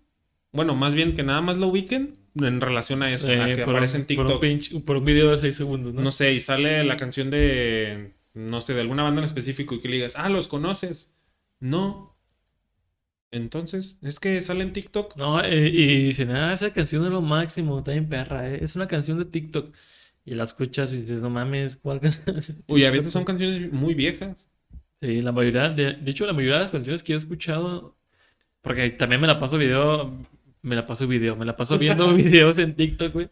bueno, más bien que nada más la ubiquen en relación a eso, a Eh, que por aparece un- en Por un, TikTok. por un video de 6 segundos, ¿no? No sé, y sale la canción de, no sé, de alguna banda en específico y que le digas, ah, los conoces. No. Entonces, es que sale en TikTok. No, eh, y dicen, ah, esa canción es lo máximo, está bien perra, eh, es una canción de TikTok. Y la escuchas y dices, no mames, ¿cuál canción? [LAUGHS] Uy, a TikTok?" veces son canciones muy viejas. Sí, la mayoría, de, de hecho, la mayoría de las canciones que yo he escuchado, porque también me la paso video, me la paso video, me la paso viendo [LAUGHS] videos en TikTok, güey.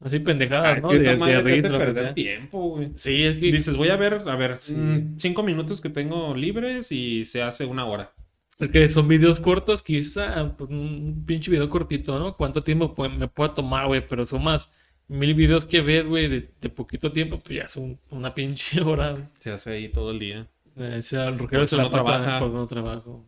Así Ah, pendejadas, es ¿no? que De, de reír, perder tiempo, güey. Sí, es que dices, voy a ver, a ver, Sí. mm, cinco minutos que tengo libres y se hace una hora. Porque son videos cortos que dices, ah, pues un pinche video cortito, ¿no? ¿Cuánto tiempo me puedo tomar, güey? Pero son más mil videos que ves, güey, de, de poquito tiempo, pues ya son una pinche [LAUGHS] hora. Se hace ahí todo el día. Eh, o sea, el Rogelio se la no trabaja. por no trabajo.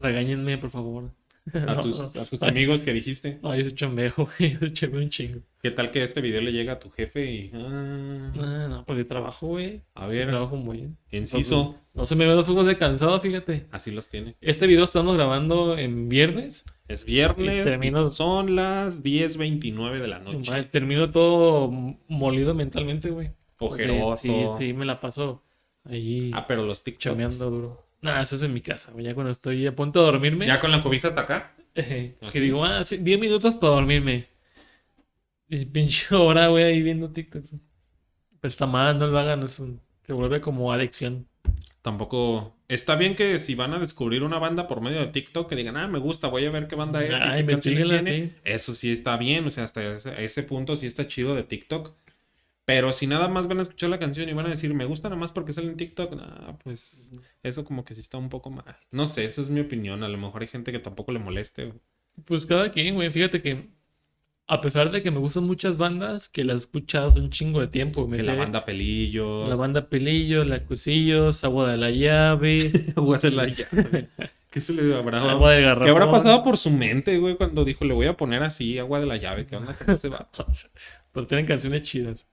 Regáñenme, por favor. A No, tus, [LAUGHS] no. a tus Ay, amigos que dijiste. No, yo soy chambejo, [LAUGHS] güey. Yo soy chambejo un chingo. ¿Qué tal que este video le llega a tu jefe y... ah, Ah, no, pues yo trabajo, güey. a Yo ver, trabajo muy bien. inciso, No se me ven los ojos de cansado, fíjate. así los tiene. Este video estamos grabando en viernes. Es viernes, termino- son las 10.29 de la noche. Madre, Termino todo molido mentalmente, güey. Ojeroso. Sí, sí, sí, me la paso ahí Ah, pero los TikToks. chameando duro. Nah, eso es en mi casa, güey. Ya cuando estoy a punto de dormirme, Ya con la cobija hasta acá. eh, ¿Ah, que digo, ah, sí, 10 minutos para dormirme. Y [LAUGHS] pinche hora, güey, ahí viendo TikTok. Pues está mal, no lo hagan, es un- se vuelve como adicción. Tampoco. Está bien que si van a descubrir una banda por medio de TikTok, que digan, ah, me gusta, voy a ver qué banda es. y Ah, qué investíguenla, tiene". sí. Eso sí está bien, o sea, hasta ese, ese punto sí está chido de TikTok. Pero si nada más van a escuchar la canción y van a decir, me gusta nada más porque sale en TikTok, ah, pues eso como que sí está un poco mal. No sé, eso es mi opinión. A lo mejor hay gente que tampoco le moleste. güey. Pues cada quien, güey. Fíjate que a pesar de que me gustan muchas bandas, que las he escuchado un chingo de tiempo. Me Que sé la banda Pelillos. la banda Pelillo, La Cusillos, Agua de la Llave, [LAUGHS] Agua de la llave. ¿Qué se le habrá [LAUGHS] Agua de ¿Qué Garrafón. habrá pasado por su mente, güey, cuando dijo, le voy a poner así agua de la llave? ¿Qué onda con ese vato? [LAUGHS] Pero tienen canciones chidas.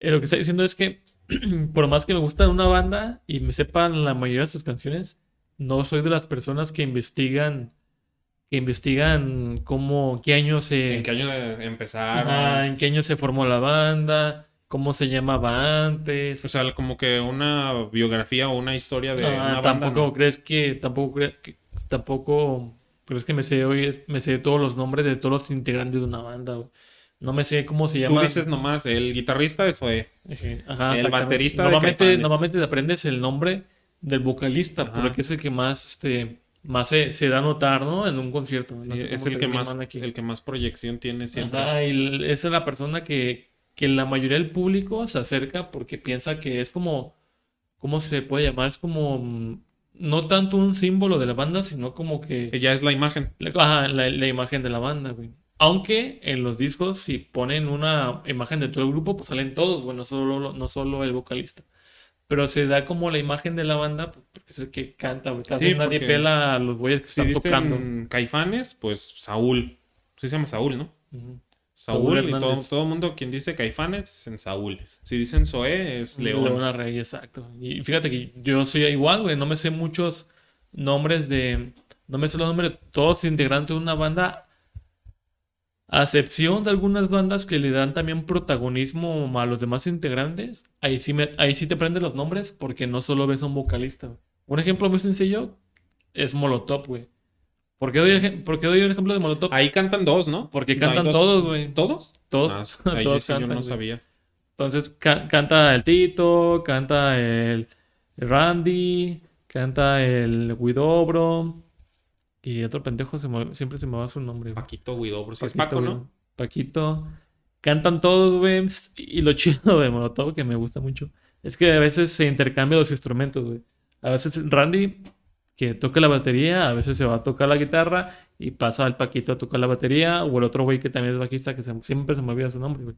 Eh, lo que está diciendo es que, [CLEARS THROAT] por más que me gustan una banda y me sepan la mayoría de sus canciones, no soy de las personas que investigan, que investigan cómo, qué año se, ¿En qué año empezaron? Ajá, en qué año se formó la banda, cómo se llamaba antes. O sea, como que una biografía o una historia de Ah, una banda. tampoco ¿no? crees que, tampoco cre- que- tampoco crees que me sé hoy, me sé todos los nombres de todos los integrantes de una banda. güey. No me sé cómo se Tú llama. dices nomás, el guitarrista es Zoe. Ajá, el baterista de Normalmente, normalmente te aprendes el nombre del vocalista, Ajá. porque es el que más, este, más se, se da a notar, ¿no? En un concierto. No Sí, sé es el que más, aquí. el que más proyección tiene siempre. Ajá, y esa es la persona que, que la mayoría del público se acerca porque piensa que es como, ¿cómo se puede llamar? Es como, mm, no tanto un símbolo de la banda, sino como que, ya es la imagen. ajá, la- la imagen de la banda, güey. Aunque en los discos, si ponen una imagen de todo el grupo, pues salen todos, güey, no solo, no solo el vocalista. Pero se da como la imagen de la banda, pues, porque es el que canta, güey. Casi Sí, nadie pela a los güeyes que Si están tocando. dicen Caifanes, pues Saúl. Sí se llama Saúl, ¿no? Saúl, Saúl y todo, todo mundo quien dice Caifanes es en Saúl. Si dicen Zoé es León. Leona Rey, exacto. Y fíjate que yo soy igual, güey. No me sé muchos, nombres de. No me sé los nombres de todos integrantes de una banda. A excepción de algunas bandas que le dan también protagonismo a los demás integrantes. Ahí sí, me, ahí sí te prenden los nombres porque no solo ves a un vocalista. Un ejemplo muy sencillo es Molotov, güey. ¿Por qué doy el, por qué doy el ejemplo de Molotov? Ahí cantan dos, ¿no? Porque No, cantan dos. todos, güey. ¿Todos? Todos, Ah, [LAUGHS] ahí todos sí yo cantan, no güey. sabía. Entonces ca- canta el Tito, canta el Randy, canta el Widobro y otro pendejo se me- siempre se me va su nombre. güey. Paquito Guidobro. Si es Paquito, Paco, güey. ¿no? Paquito. Cantan todos, güey. Y lo chido de Molotov, que me gusta mucho, es que a veces se intercambian los instrumentos, güey. A veces Randy, que toca la batería, a veces se va a tocar la guitarra y pasa al Paquito a tocar la batería, o el otro güey que también es bajista, que se- siempre se me olvida su nombre, güey.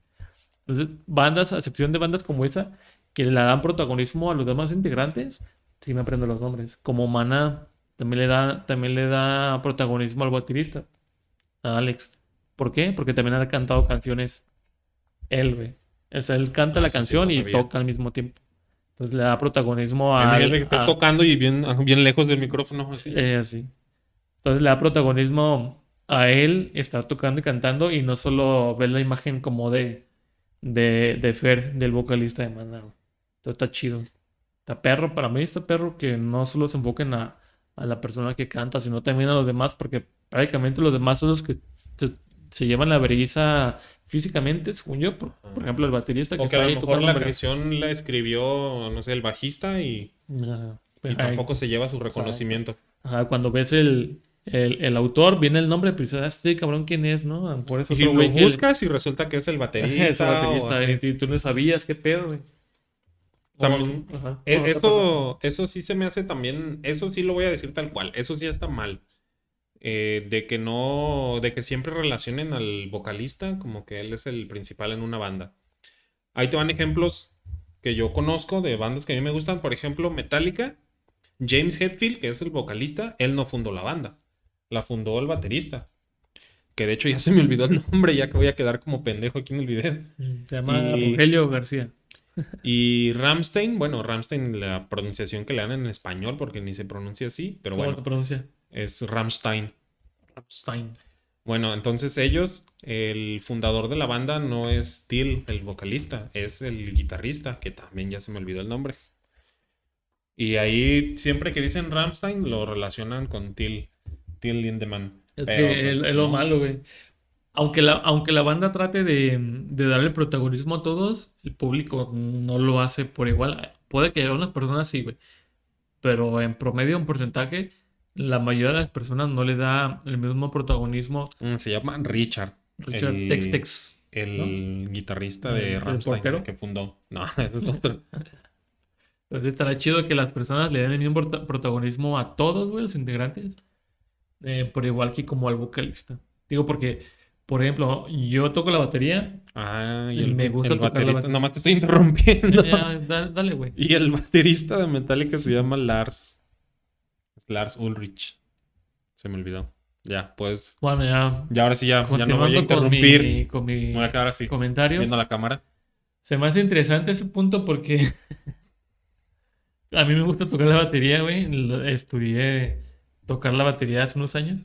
Entonces, bandas, a excepción de bandas como esa, que le dan protagonismo a los demás integrantes, sí me aprendo los nombres. Como Maná, también le da, también le da protagonismo al baterista, a Alex. ¿Por qué? Porque también ha cantado canciones él, güey. O sea, él canta Ah, la sí canción no y toca al mismo tiempo. Entonces le da protagonismo a... Imagínate que estás a- tocando y bien, [LAUGHS] bien lejos del micrófono así. eh, así. Entonces le da protagonismo a él estar tocando y cantando y no solo ver la imagen como de, de, de Fer, del vocalista de Maná. Entonces está chido. Está perro, para mí está perro que no solo se enfoquen a, a la persona que canta, sino también a los demás, porque prácticamente los demás son los que se, se llevan la vergüenza físicamente, según yo. Por, por ejemplo, el baterista que o que está a ahí lo mejor la canción la escribió, no sé, el bajista y, Ajá. y Ajá. tampoco se lleva su reconocimiento. Ajá, cuando ves el, el, el autor, viene el nombre, pues dices, ah, este cabrón, ¿quién es, no? A lo mejor es Y lo buscas y resulta que es el baterista. [LAUGHS] es el baterista, y tú no sabías qué pedo, güey. También- O- ajá, o otra cosa Eso, eso sí se me hace también, eso sí lo voy a decir tal cual, eso sí está mal. Eh, de que no, de que siempre relacionen al vocalista como que él es el principal en una banda. Ahí te van ejemplos que yo conozco de bandas que a mí me gustan, por ejemplo, Metallica, James Hetfield, que es el vocalista, él no fundó la banda, la fundó el baterista. Que de hecho ya se me olvidó el nombre, ya que voy a quedar como pendejo aquí en el video. Mm, Se llama y- Rogelio García. Y Ramstein, bueno, Ramstein, la pronunciación que le dan en español, porque ni se pronuncia así, pero ¿Cómo bueno, se pronuncia? es Rammstein. Rammstein. Bueno, entonces ellos, el fundador de la banda no es Till, el vocalista, es el guitarrista, que también ya se me olvidó el nombre. Y ahí, siempre que dicen Rammstein, lo relacionan con Till, Till Lindemann. Es Pero, que es, pues, es lo malo, güey. Aunque la, aunque la banda trate de, de darle protagonismo a todos, el público no lo hace por igual. Puede que algunas personas sí, güey. Pero en promedio, en porcentaje, la mayoría de las personas no le da el mismo protagonismo. Mm, Se llama Richard. Richard el- Tex Tex. El guitarrista ¿El- de el Rammstein, el que fundó. No, [LAUGHS] ese es otro. Entonces estará chido que las personas le den el mismo prota- protagonismo a todos, güey, los integrantes. eh, por igual que como al vocalista. Digo porque, por ejemplo, yo toco la batería. Ah, y el, me gusta el tocar baterista. bat- Nomás te estoy interrumpiendo. Ya, dale, güey. Y el baterista de Metallica se llama Lars. Lars Ulrich. Se me olvidó. Ya, pues. Bueno, ya Ya ahora sí, ya, ya no voy a con interrumpir. mi, con mi voy a quedar así, comentario. viendo la cámara. Se me hace interesante ese punto porque [LAUGHS] a mí me gusta tocar la batería, güey. Estudié tocar la batería hace unos años.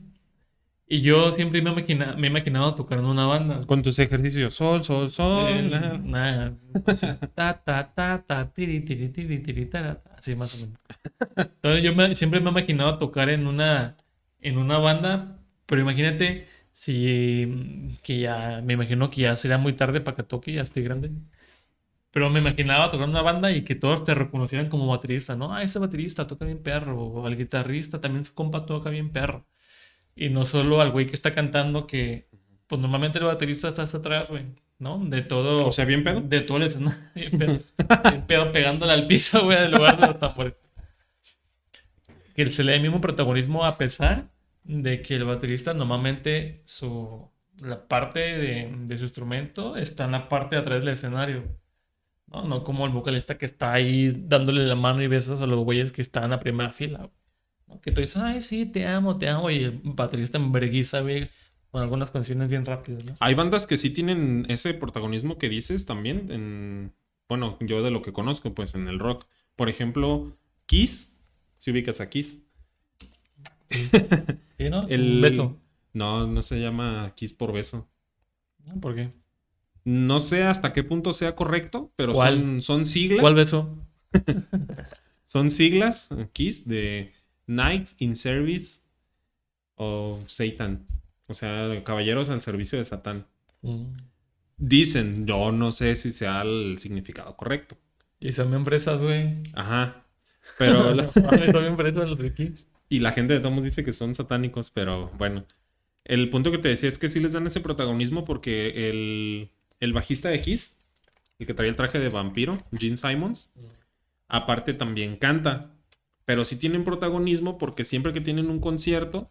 Y yo siempre me, imagina- me he imaginado tocar en una banda. Con tus ejercicios. Sol, sol, sol. Eh, la- nada, así, ta, ta, ta, ta, tiri, tiri, tiri, tiri, tara, ta, así más o menos. Entonces yo me- siempre me he imaginado tocar en una, en una banda, pero imagínate si que ya, me imagino que ya será muy tarde para que toque, ya estoy grande. Pero me imaginaba tocar en una banda y que todos te reconocieran como baterista, ¿no? Ah, ese baterista toca bien perro, o al guitarrista también su compa toca bien perro. Y no solo al güey que está cantando, que pues normalmente el baterista está hasta atrás, güey, ¿no? De todo. O sea, bien pedo. De todo el escenario. [LAUGHS] Bien pedo, bien pedo pegándole al piso, güey, en lugar de los tambores. Que se le dé el mismo protagonismo a pesar de que el baterista normalmente su la parte de, de su instrumento está en la parte de atrás del escenario. No, no como el vocalista que está ahí dándole la mano y besos a los güeyes que están en la primera fila. Que tú dices, ay, sí, te amo, te amo. Y el baterista en vergüenza, güey, con algunas canciones bien rápidas, ¿no? Hay bandas que sí tienen ese protagonismo que dices también. En, bueno, yo de lo que conozco, pues en el rock. Por ejemplo, Kiss. Si ubicas a Kiss. Sí, ¿no? El- beso. No, no se llama Kiss por beso. ¿Por qué? No sé hasta qué punto sea correcto, pero son, son siglas. ¿Cuál beso? [LAUGHS] Son siglas, Kiss, de Knights in Service of Satan. O sea, caballeros al servicio de Satán. Mm. Dicen, yo no sé si sea el significado correcto. Y son bien fresas, güey. Ajá. Pero [LAUGHS] la- son bien fresas los de Kiss. Y la gente de Tomos dice que son satánicos, pero bueno. El punto que te decía es que sí les dan ese protagonismo porque el, el bajista de Kiss, el que traía el traje de vampiro, Gene Simons, aparte también canta. Pero sí tienen protagonismo porque siempre que tienen un concierto,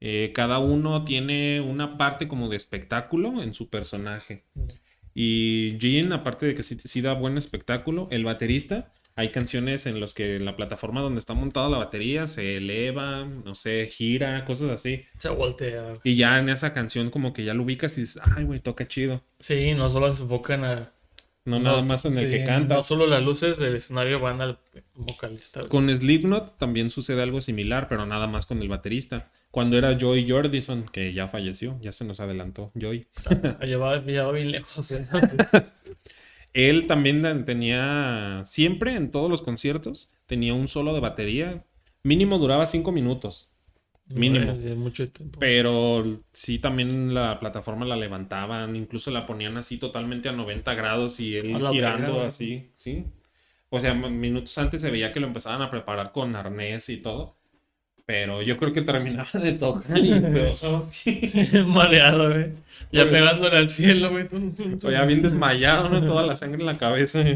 eh, cada uno tiene una parte como de espectáculo en su personaje. Y Gene, aparte de que sí, sí da buen espectáculo, el baterista, hay canciones en las que la plataforma donde está montada la batería se eleva, no sé, gira, cosas así. Se voltea. Y ya en esa canción como que ya lo ubicas y dices, ay, güey, toca chido. Sí, no solo se enfocan a... No, nada más en el sí, que canta. No solo las luces del escenario van al vocalista. güey. Con Slipknot también sucede algo similar, pero nada más con el baterista. Cuando era Joy Jordison, que ya falleció, ya se nos adelantó, Joy. Va, ya va bien lejos. güey. [LAUGHS] Él también tenía, siempre en todos los conciertos, tenía un solo de batería. Mínimo duraba cinco minutos. Mínimo. Sí, mucho tiempo. Pero sí también la plataforma la levantaban, incluso la ponían así totalmente a 90 grados y él girando verga. así, ¿sí? O sea, minutos antes se veía que lo empezaban a preparar con arnés y todo. Pero yo creo que terminaba de tocar y bajaba así. [LAUGHS] [LAUGHS] Mareado, güey. Ya Oye. pegándole al cielo, güey. O ya bien desmayado, ¿no? Toda la sangre en la cabeza. [LAUGHS]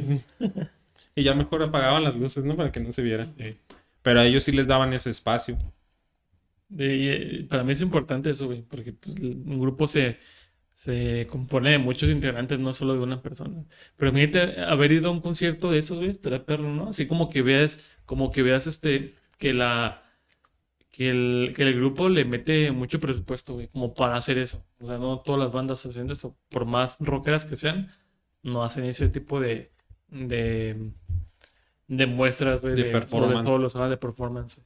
Y ya mejor apagaban las luces, ¿no? Para que no se viera. Pero a ellos sí les daban ese espacio. Eh, para mí es importante eso, güey, porque pues, un grupo se, se compone de muchos integrantes, no solo de una persona. Pero imagínate haber ido a un concierto de esos, güey, estaría perro, ¿no? Así como que veas, como que veas este, que la, que el, que el grupo le mete mucho presupuesto, güey, como para hacer eso. O sea, no todas las bandas hacen eso, por más rockeras que sean, no hacen ese tipo de, de, de muestras, güey, De de, performance. de solos, ah, de performance.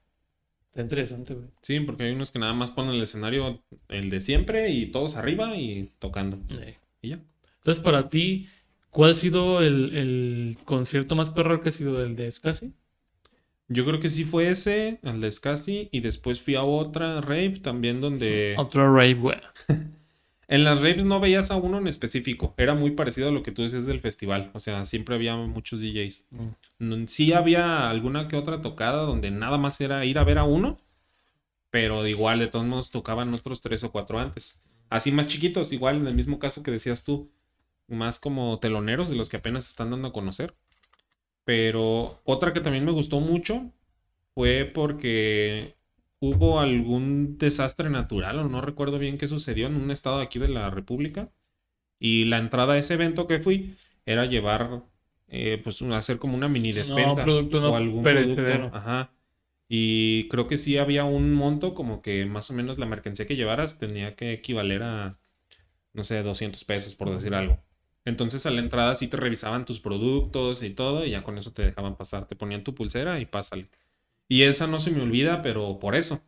Está interesante, güey. Sí, porque hay unos que nada más ponen el escenario, el de siempre, y todos arriba y tocando. Eh. Y ya. Entonces, para ti, ¿cuál ha sido el, el concierto más perro que ha sido el de Scassi? Yo creo que sí fue ese, el de Scassi, y después fui a otra rave también donde... Otro rave, güey. [LAUGHS] En las raves no veías a uno en específico, era muy parecido a lo que tú decías del festival, o sea, siempre había muchos DJs. Mm. Sí había alguna que otra tocada donde nada más era ir a ver a uno, pero igual de todos modos tocaban otros tres o cuatro antes. Así más chiquitos, igual en el mismo caso que decías tú, más como teloneros de los que apenas están dando a conocer. Pero otra que también me gustó mucho fue porque hubo algún desastre natural, o no recuerdo bien qué sucedió en un estado aquí de la República. Y la entrada a ese evento que fui era llevar, eh, pues, hacer como una mini despensa. producto no o algún perecedero. producto. Ajá. Y creo que sí había un monto como que más o menos la mercancía que llevaras tenía que equivaler a, no sé, 200 pesos, por decir algo. Entonces a la entrada sí te revisaban tus productos y todo, y ya con eso te dejaban pasar. Te ponían tu pulsera y pásale. Y esa no se me olvida, pero por eso.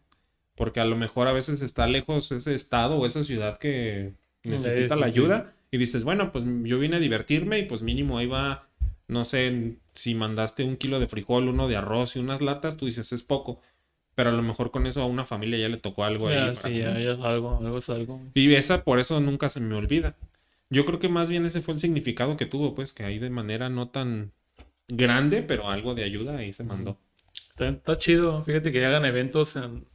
Porque a lo mejor a veces está lejos ese estado o esa ciudad que necesita la ayuda. Y dices, bueno, pues yo vine a divertirme y pues mínimo ahí va, no sé, si mandaste un kilo de frijol, uno de arroz y unas latas, tú dices, es poco. Pero a lo mejor con eso a una familia ya le tocó algo ahí. Ya, sí, ya es algo, algo es algo. Y esa por eso nunca se me olvida. Yo creo que más bien ese fue el significado que tuvo, pues, que ahí de manera no tan grande, pero algo de ayuda ahí se mandó. Está, está chido. Fíjate que hagan eventos en,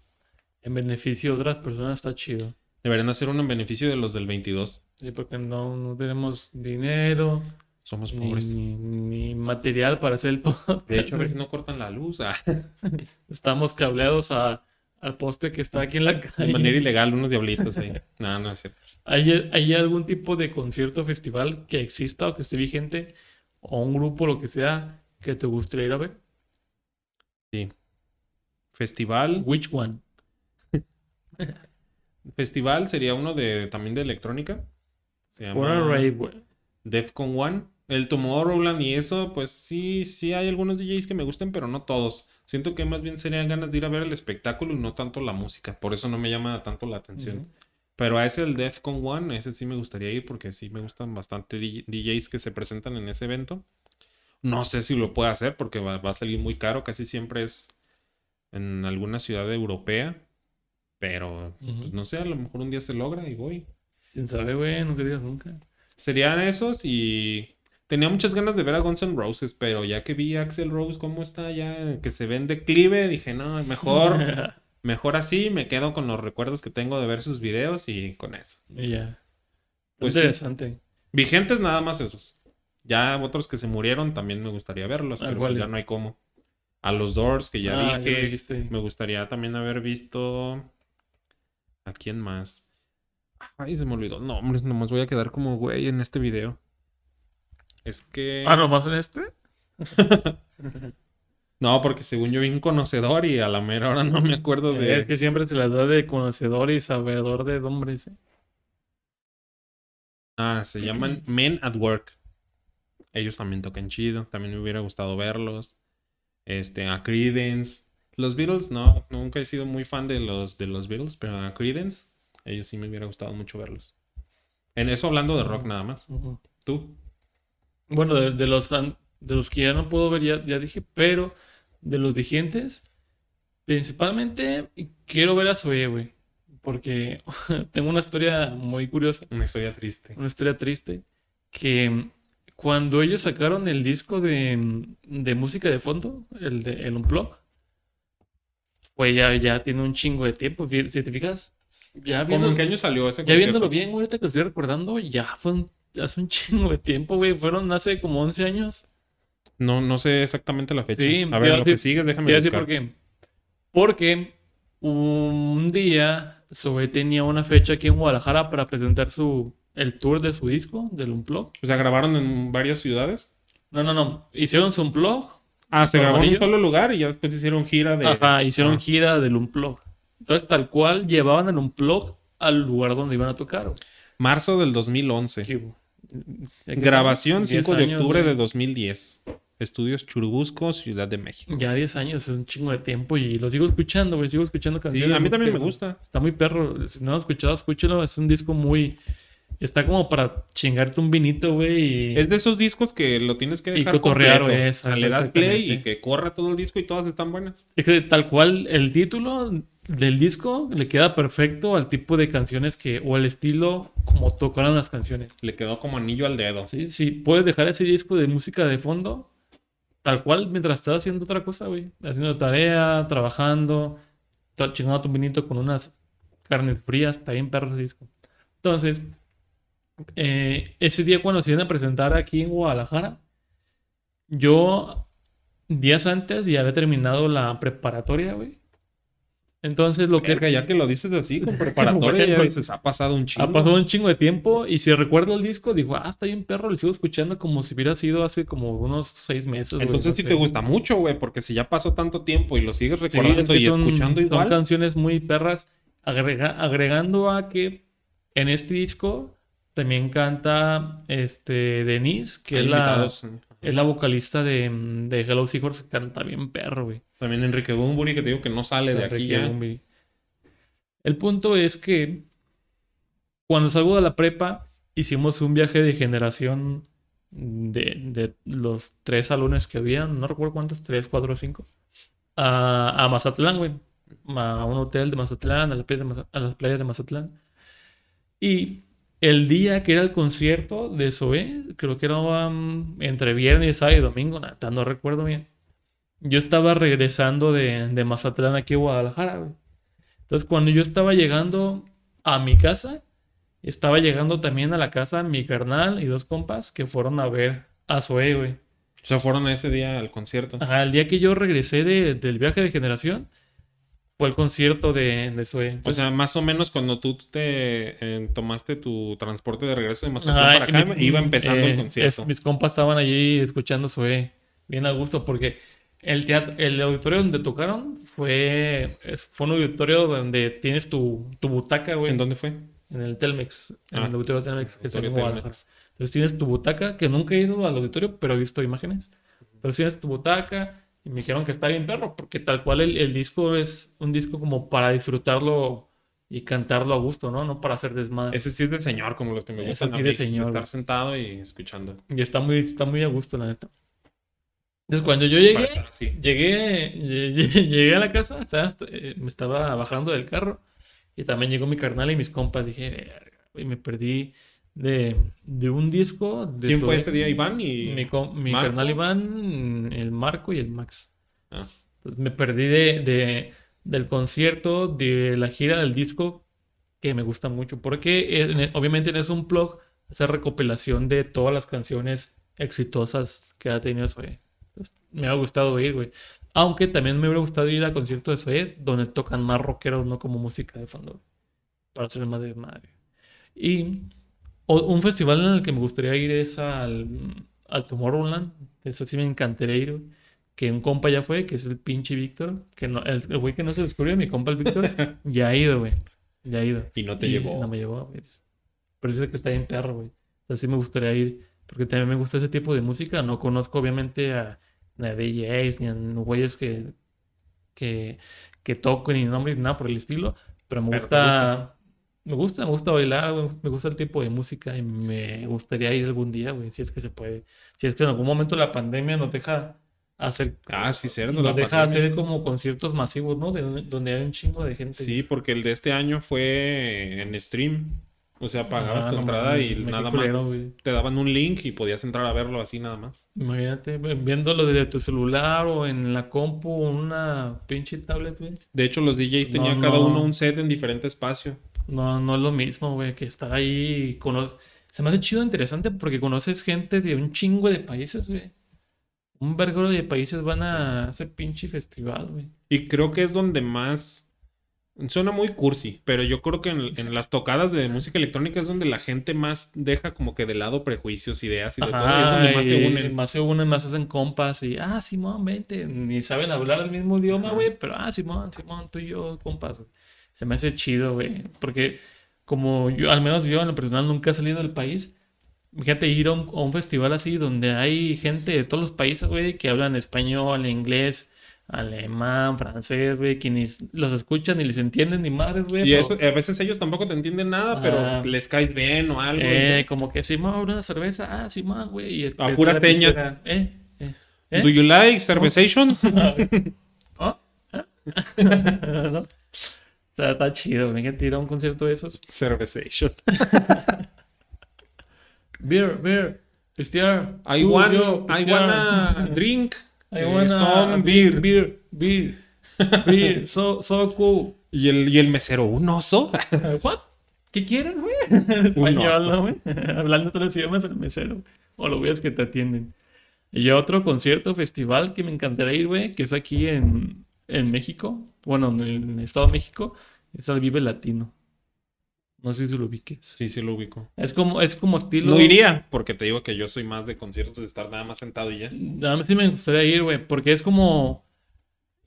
en beneficio de otras personas, está chido. Deberían hacer uno en beneficio de los del 22. Sí, porque no, no tenemos dinero Somos ni, pobres. ni material para hacer el [LAUGHS] podcast. De hecho, a ver si no cortan la luz. ah, [LAUGHS] Estamos cableados a, al poste que está aquí en la de calle. manera ilegal, [LAUGHS] unos diablitos ahí. No, no es cierto. ¿Hay, hay algún tipo de concierto o festival que exista o que esté vigente? O un grupo, lo que sea, que te gustaría ir a ver? Festival. Which one? [LAUGHS] Festival sería uno de también de electrónica. Se llama. Defcon One. El Tomorrowland y eso, pues sí, sí hay algunos DJs que me gusten, pero no todos. Siento que más bien serían ganas de ir a ver el espectáculo y no tanto la música. Por eso no me llama tanto la atención. Pero a ese, el Defcon One, ese sí me gustaría ir porque sí me gustan bastante DJ DJs que se presentan en ese evento. No sé si lo puedo hacer porque va, va a salir muy caro. Casi siempre es en alguna ciudad europea. Pero, pues no sé, a lo mejor un día se logra y voy. ¿Quién sabe, güey? No que digas nunca. Serían esos y tenía muchas ganas de ver a Guns N' Roses, pero ya que vi a Axel Rose cómo está ya, que se ve en declive, dije, no, mejor, [LAUGHS] mejor así, me quedo con los recuerdos que tengo de ver sus videos y con eso. Y ya. Pues sí. Interesante. Vigentes nada más esos. Ya otros que se murieron también me gustaría verlos, Ah, pero ya no hay cómo. A los Doors, que ya Ah, dije, me gustaría también haber visto... ¿A quién más? Ay, se me olvidó. No, hombre, nomás voy a quedar como güey en este video. Es que... Ah, ¿nomás en este? [LAUGHS] No, porque según yo bien conocedor y a la mera hora no me acuerdo de... Es que siempre se las da de conocedor y sabedor de hombres. ¿eh? Ah, se [CLEARS THROAT] llaman Men at Work. Ellos también tocan chido. También me hubiera gustado verlos. Este, a Creedence. Los Beatles, no, nunca he sido muy fan de los, de los Beatles, pero a Creedence, ellos sí me hubiera gustado mucho verlos. En eso hablando de rock nada más. ¿Tú? Bueno, de, de los, de los que ya no puedo ver, ya, ya dije, pero de los vigentes, principalmente quiero ver a Zoe, güey. Porque [LAUGHS] tengo una historia muy curiosa, Una historia triste. una historia triste, que cuando ellos sacaron el disco de, de música de fondo, el de el Unplug, pues ya, ya tiene un chingo de tiempo, si te fijas, ya ¿Cómo en viendo, qué año salió ese ya viéndolo bien, ahorita que lo estoy recordando, ya fue un- hace un [LAUGHS] chingo de tiempo, güey, fueron hace como 11 años. No, no sé exactamente la fecha. Sí, a ver, lo que sigues, déjame decir por qué. Porque un día Zoe tenía una fecha aquí en Guadalajara para presentar su el tour de su disco, del Unplug. O sea, grabaron en varias ciudades. No, no, no. Hicieron su Unplug. Ah, se ¿Por grabó en un solo lugar y ya después hicieron gira de... Ajá, hicieron Ah. gira del Unplug. Entonces, tal cual, llevaban el Unplug al lugar donde iban a tocar. güey. Marzo del 2011. ¿Qué hubo? Ya que Grabación son 10 5 de años, octubre güey. de 2010. Estudios Churubusco, Ciudad de México. Ya 10 años, es un chingo de tiempo y lo sigo escuchando, güey. Sigo escuchando Sí, canciones. a mí también me gusta. Está muy perro. Si no lo has escuchado, escúchalo. Es un disco muy. Está como para chingarte un vinito, güey. Y... Es de esos discos que lo tienes que Y dejar cotorrear, completo. güey, le das play y que corra todo el disco y todas están buenas. Es que tal cual el título del disco le queda perfecto al tipo de canciones que. o el estilo como tocaron las canciones. Le quedó como anillo al dedo. Sí, sí. Puedes dejar ese disco de música de fondo. Tal cual mientras estás haciendo otra cosa, güey. Haciendo tarea, trabajando, chingando tu vinito con unas carnes frías. Está bien perro ese disco. Entonces, eh, ese día cuando se iban a presentar aquí en Guadalajara, yo días antes ya había terminado la preparatoria, güey. Entonces lo que... Verga, ya que lo dices así, con [LAUGHS] preparatoria, ya dices, ha pasado un chingo. Ha pasado un chingo de tiempo y si recuerdo el disco, digo, ah, está bien perro, lo sigo escuchando como si hubiera sido hace como unos seis meses. güey, Entonces no sí sé. te gusta mucho, güey, porque si ya pasó tanto tiempo y lo sigues Sí, recordando es que y son, escuchando son igual. canciones muy perras, agrega- agregando a que en este disco también canta este Denise, que Hay es la, es la vocalista de, de Hello Seahorse, que canta bien perro, güey. También Enrique Bunbury, que te digo que no sale de aquí Enrique ya. Bunbury. El punto es que cuando salgo de la prepa, hicimos un viaje de generación de, de los tres salones que había, no recuerdo cuántos, tres, cuatro o cinco, a, a Mazatlán, güey. A un hotel de Mazatlán, a, la playa de Maza- a las playas de Mazatlán. Y el día que era el concierto de Zoé, creo que era um, entre viernes, sábado y domingo, nada, no recuerdo bien. Yo estaba regresando de, de Mazatlán aquí a Guadalajara, güey. Entonces, cuando yo estaba llegando a mi casa, estaba llegando también a la casa mi carnal y dos compas que fueron a ver a Zoé, güey. O sea, fueron ese día al concierto. Ajá, el día que yo regresé de- del viaje de generación, fue el concierto de, de Zoé. O Entonces, sea, más o menos cuando tú te eh, tomaste tu transporte de regreso de Mazatlán para acá, mis- iba empezando eh, el concierto. es- mis compas estaban allí escuchando Zoé, bien a gusto, porque el teatro, el auditorio donde tocaron fue, fue un auditorio donde tienes tu, tu butaca, güey. ¿En dónde fue? en el Telmex, en Ah, el auditorio Telmex, que en Auditorio. Telmex. Entonces tienes tu butaca, que nunca he ido al auditorio, pero he visto imágenes. Pero tienes tu butaca y me dijeron que está bien perro, porque tal cual el, el disco es un disco como para disfrutarlo y cantarlo a gusto, ¿no? No para hacer desmadre. Ese sí es de señor, como los que me Ese gustan. sí a de señor, Estar sentado y escuchando. Y está muy, está muy a gusto, la neta. Entonces cuando yo llegué, llegué, lle- llegué a la casa, estaba, eh, me estaba bajando del carro y también llegó mi carnal y mis compas. Dije, y me perdí de, de un disco. De ¿Quién fue ese día? Iván y. Mi, mi carnal Iván, el Marco y el Max. Ah. Entonces me perdí de, de- del concierto, de la gira del disco, que me gusta mucho, porque en- obviamente en es un blog, esa recopilación de todas las canciones exitosas que ha tenido Zoé. Entonces, me ha gustado ir, güey. Aunque también me hubiera gustado ir al concierto de Zoé, donde tocan más rockeros, no como música de fondo, para hacer más de madre. Y o- un festival en el que me gustaría ir es al, al Tomorrowland. Eso sí me encantaría ir. Que un compa ya fue, que es el pinche Víctor. Que no, el el güey que no se descubrió, mi compa el Víctor, [LAUGHS] ya ha ido, güey. Ya ha ido. Y no te Y llevó. No me llevó, güey. Pero dice que está bien perro, güey. Entonces sí me gustaría ir. Porque también me gusta ese tipo de música. No conozco, obviamente, a, a DJs ni a güeyes que, que, que toquen ni nombres nada por el estilo. Pero me gusta, me gusta, me gusta bailar, me gusta el tipo de música y me gustaría ir algún día, güey, si es que se puede. Si es que en algún momento la pandemia nos deja hacer, Ah, sí, cierto. nos la deja pandemia. hacer como conciertos masivos, ¿no? De- donde hay un chingo de gente. Sí, porque el de este año fue en stream. O sea, pagabas Ah, tu no entrada y me nada más te daban un link y podías entrar a verlo así nada más. Imagínate, viéndolo desde tu celular o en la compu una pinche tablet, güey. De hecho, los DJs No, tenían cada no. uno un set en diferente espacio. No, no es lo mismo, güey, que estar ahí y cono- Se me hace chido, interesante, porque conoces gente de un chingo de países, güey. Un verguero de países van a ese pinche festival, güey. Y creo que es donde más... Suena muy cursi, pero yo creo que en, en las tocadas de música electrónica es donde la gente más deja como que de lado prejuicios, ideas y de todo. Es donde más te unen. más se unen, más hacen compas y, ah, Simón, vente. Ni saben hablar el mismo idioma, güey, pero, ah, Simón, Simón, tú y yo, compas, güey. Se me hace chido, güey, porque como yo, al menos yo en lo personal nunca he salido del país, fíjate, ir a un, a un festival así donde hay gente de todos los países, güey, que hablan español, inglés, alemán, francés, güey, que ni s- los escuchan ni les entienden ni madres, güey. Y eso, a veces ellos tampoco te entienden nada, pero Ah. les caes bien o algo. Eh, como que Simón, una cerveza, ah, Simón, güey. y empieza puras pistera. Eh, eh, eh. Do you like cervezation? [LAUGHS] ¿Ah? [LAUGHS] [LAUGHS] ¿No? Está chido, me que ir a un concierto de esos. cervezation. [LAUGHS] Beer, beer, pistear. I tú, want, yo, I wanna [LAUGHS] drink I wanna some beer. beer, beer, beer, [LAUGHS] so, so cool. Y el, y el mesero, ¿un oso? What? ¿Qué quieres, güey? Español, oso. ¿no, güey? Hablando otros idiomas el mesero. O los güeyes que te atienden. Y otro concierto, festival que me encantaría ir, güey, que es aquí en, en México. Bueno, en el Estado de México. Es el Vive Latino. No sé si lo ubiques. Sí, sí lo ubico. Es como, es como estilo. No iría, porque te digo que yo soy más de conciertos de estar nada más sentado y ya. A mí sí me gustaría ir, güey, porque es como.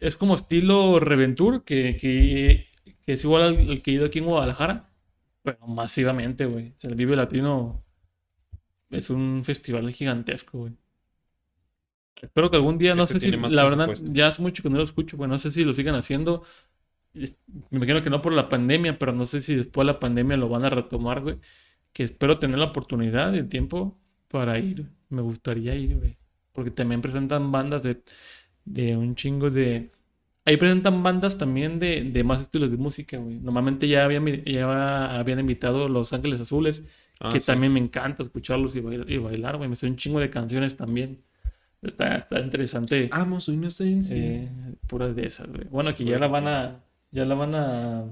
Es como estilo Reventur, que, que, que es igual al, al que he ido aquí en Guadalajara, pero masivamente, güey. O sea, el Vive Latino es un festival gigantesco, güey. Espero que algún día, no Este sé si, más la verdad, ya hace mucho que no lo escucho, güey. No sé si lo sigan haciendo. Me imagino que no por la pandemia, pero no sé si después de la pandemia lo van a retomar, güey. Que espero tener la oportunidad y el tiempo para ir. Me gustaría ir, güey. Porque también presentan bandas de, de un chingo de... Ahí presentan bandas también de, de más estilos de música, güey. Normalmente ya habían, ya habían invitado Los Ángeles Azules, Ah, que sí. también me encanta escucharlos y bailar, y bailar, güey. Me sé un chingo de canciones también. Está, está interesante. Amo su inocencia. Eh, puras de esas, güey. Bueno, que ya la van a. Ya la van a.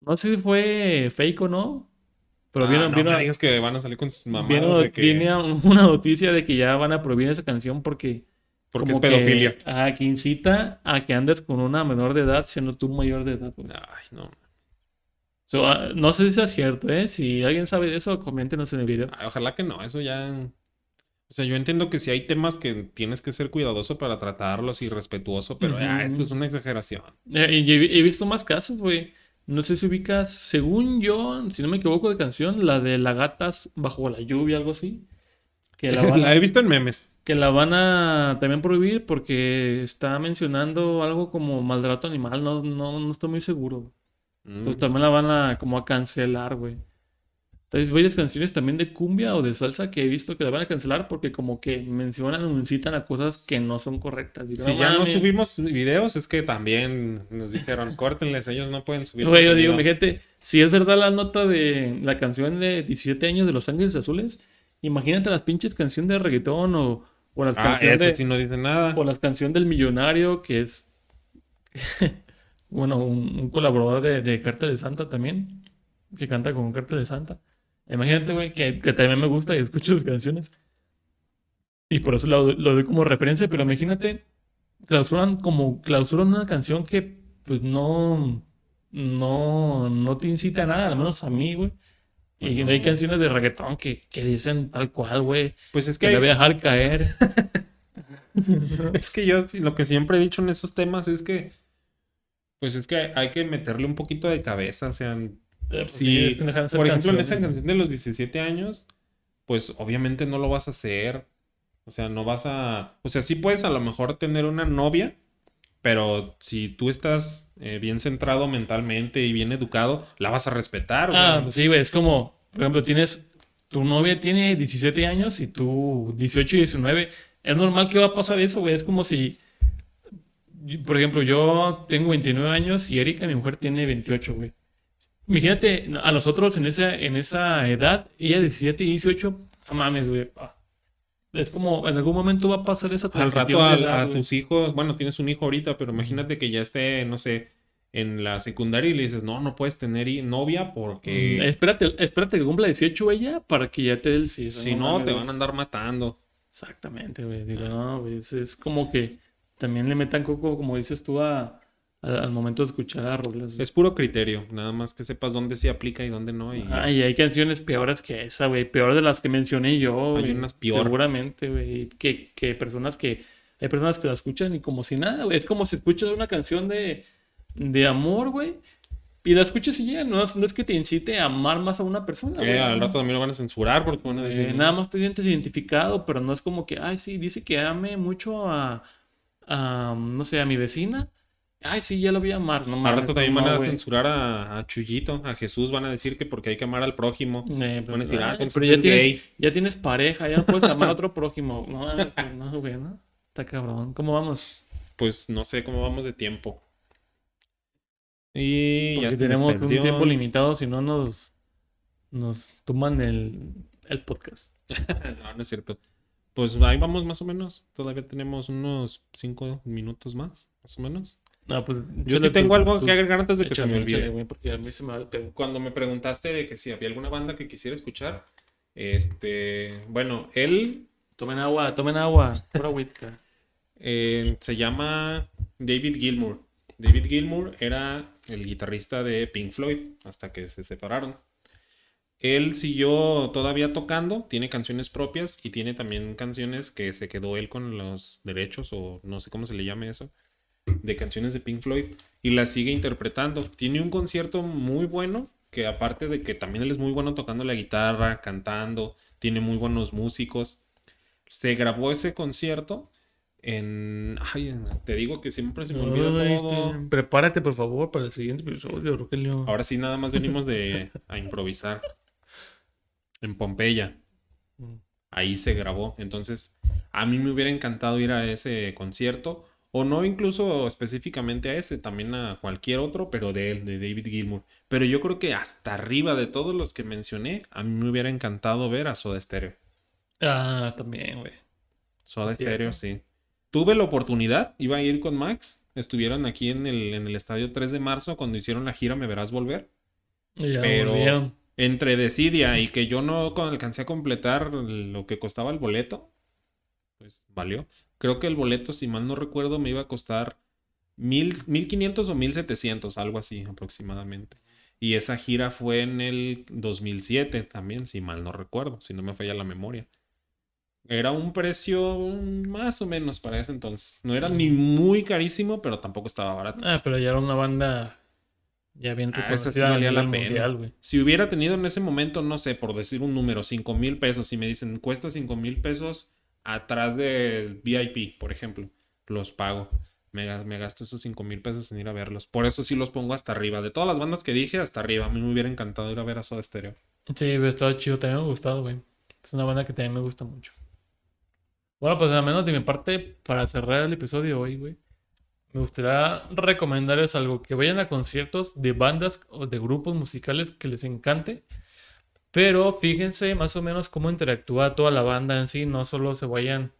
No sé si fue fake o no. Pero Ah, vieron, no vieron, me digas que van a salir con sus mamadas vieron- que... viene una noticia de que ya van a prohibir esa canción porque. Porque es como que- pedofilia. ajá, que incita a que andes con una menor de edad siendo tú mayor de edad. güey. Ay, no. So, ah, no sé si es cierto, ¿eh? Si alguien sabe de eso, coméntenos en el video. Ay, ojalá que no, eso ya... O sea, yo entiendo que si hay temas que tienes que ser cuidadoso para tratarlos y respetuoso, pero ah, esto es una exageración. Eh, Y he, he visto más casos, güey. No sé si ubicas, según yo, si no me equivoco de canción, la de La Gatas bajo la lluvia, algo así. Que la [LAUGHS] van, La he visto en memes. que la van a también prohibir porque está mencionando algo como maltrato animal, no, no, no estoy muy seguro. Mm. Pues también la van a como a cancelar, güey. Entonces, varias canciones también de cumbia o de salsa que he visto que la van a cancelar porque como que mencionan o incitan a cosas que no son correctas. Si ya no subimos videos, es que también nos dijeron, [LAUGHS] córtenles, ellos no pueden subir. Güey, yo digo, contenido". mi gente, si es verdad la nota de la canción de 17 años de Los Ángeles Azules, imagínate las pinches canciones de reggaetón o, o las Ah, canciones eso de, sí no dice nada. o las canciones del millonario, que es [LAUGHS] bueno, un, un colaborador de, de Cartel de Santa también, que canta con Cartel de Santa. Imagínate, güey, que, que también me gusta y escucho sus canciones. Y por eso lo, lo doy como referencia, pero imagínate, clausuran como clausuran una canción que pues no, no, no te incita a nada, al menos a mí, güey. Y hay canciones de reggaetón que, que dicen tal cual, güey, Pues es que la voy a dejar caer. [LAUGHS] es que yo lo que siempre he dicho en esos temas es que, pues es que hay que meterle un poquito de cabeza. O sea, si, sí, es que dejan de ser por ejemplo, en esa canción de los 17 años, pues obviamente no lo vas a hacer. O sea, no vas a. O sea, sí puedes a lo mejor tener una novia, pero si tú estás eh, bien centrado mentalmente y bien educado, la vas a respetar. Ah, pues sí, güey, es como, por ejemplo, tienes, tu novia tiene 17 años y tú 18 y 19. Es normal que va a pasar eso, güey. Es como si, por ejemplo, yo tengo 29 años y Erika, mi mujer, tiene 28, güey. Imagínate a nosotros en esa, en esa edad, ella 17 y 18, no mames, güey. ah. Es como, en algún momento va a pasar esa Al transición rato de a, edad, a güey. tus hijos, bueno, tienes un hijo ahorita, pero imagínate que ya esté, no sé, en la secundaria y le dices, no, no puedes tener novia porque Mm, Espérate, espérate que cumpla 18 ella para que ya te dé el sí. si no, te van a andar matando. Exactamente, güey. Digo, no, güey. Es, es como que también le metan coco, como dices tú, a, al, al momento de escuchar a rolas. Es puro criterio, nada más que sepas dónde se aplica y dónde no. Y Ah, y hay canciones peores que esa, güey. Peor de las que mencioné yo. Hay unas peor. Seguramente, güey. Que, que personas que. Hay personas que la escuchan y como si nada, güey. Es como si escuchas una canción de, de amor, güey. Y la escuchas y ya. No es, no es que te incite a amar más a una persona, güey. al rato también lo van a censurar porque van a decir, Eh, nada más te sientes identificado, pero no es como que, ay, sí, dice que ame mucho a, a, no sé, a mi vecina. Ay, sí, ya lo a amar. No al rato también no, van a censurar a, a Chuyito, a Jesús, van a decir que porque hay que amar al prójimo. Eh, Van a decir, ah, entonces pero ya es tienes, gay. ya tienes pareja, ya no puedes amar a otro prójimo. No, pues, no, güey, ¿no? Está cabrón. ¿Cómo vamos? Pues no sé cómo vamos de tiempo. Y ya Porque tenemos un tiempo limitado, si no nos, nos toman el, el podcast. [LAUGHS] No, no es cierto. Pues ahí vamos más o menos. Todavía tenemos unos cinco minutos más, más o menos. No, pues, Yo sí tengo tus- algo que agregar antes de que se me olvide. échale, güey, porque a mí se me va el pedo. Cuando me preguntaste de que si había alguna banda que quisiera escuchar, este, bueno, él Tomen agua, tomen agua. Pura agüita. [LAUGHS] eh, se llama David Gilmour. David Gilmour era el guitarrista de Pink Floyd hasta que se separaron. Él siguió todavía tocando, tiene canciones propias y tiene también canciones que se quedó él con los derechos o no sé cómo se le llame eso, de canciones de Pink Floyd y las sigue interpretando. Tiene un concierto muy bueno que aparte de que también él es muy bueno tocando la guitarra, cantando, tiene muy buenos músicos. Se grabó ese concierto en... Ay, te digo que siempre se me olvida Ay, todo. este, prepárate, por favor, para el siguiente episodio, Rogelio. Ahora sí, nada más venimos de [LAUGHS] a improvisar. En Pompeya. Mm. Ahí se grabó. Entonces, a mí me hubiera encantado ir a ese concierto. O no incluso específicamente a ese, también a cualquier otro, pero de él, de David Gilmour. Pero yo creo que hasta arriba de todos los que mencioné, a mí me hubiera encantado ver a Soda Stereo. Ah, también, güey. Soda. Stereo, sí. Tuve la oportunidad, iba a ir con Max. Estuvieron aquí en el, en el estadio 3 de marzo cuando hicieron la gira Me Verás Volver. Ya Pero- volvieron. entre Decidia y que yo no alcancé a completar lo que costaba el boleto, pues valió. Creo que el boleto, si mal no recuerdo, me iba a costar mil, 1500 o 1700, algo así aproximadamente. Y esa gira fue en el 2007 también, si mal no recuerdo, si no me falla la memoria. Era un precio más o menos para ese entonces. No era ni muy carísimo, pero tampoco estaba barato. Ah, pero ya era una banda Ya bien Ah, reconocida a valía la pena. mundial. Si hubiera tenido en ese momento, no sé, por decir un número, 5 mil pesos, y me dicen, cuesta 5 mil pesos atrás del VIP, por ejemplo, los pago. Me, me gasto esos 5 mil pesos en ir a verlos. Por eso sí los pongo hasta arriba. De todas las bandas que dije, hasta arriba. A mí me hubiera encantado ir a ver a Soda Stereo. Sí, estaba chido, también me ha gustado, güey. Es una banda que también me gusta mucho. Bueno, pues al menos de mi parte, para cerrar el episodio hoy, güey, me gustaría recomendarles algo, que vayan a conciertos de bandas o de grupos musicales que les encante, pero fíjense más o menos cómo interactúa toda la banda en sí, no solo se vayan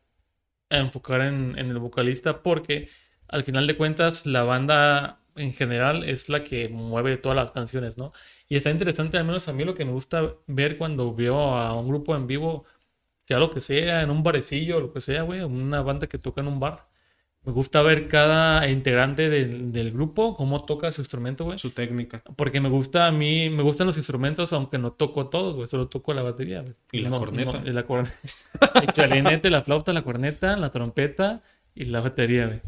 a enfocar en, el vocalista, porque al final de cuentas la banda en general es la que mueve todas las canciones, ¿no? Y está interesante, al menos a mí lo que me gusta ver cuando veo a un grupo en vivo, sea lo que sea, en un barecillo, lo que sea, güey, una banda que toca en un bar. Me gusta ver cada integrante del, del grupo, cómo toca su instrumento, güey. Su técnica. Porque me gusta a mí, me gustan los instrumentos, aunque no toco todos, güey, solo toco la batería, güey. Y la No, corneta. no, la corneta. [LAUGHS] El clarinete, la flauta, la corneta, la trompeta y la batería, güey.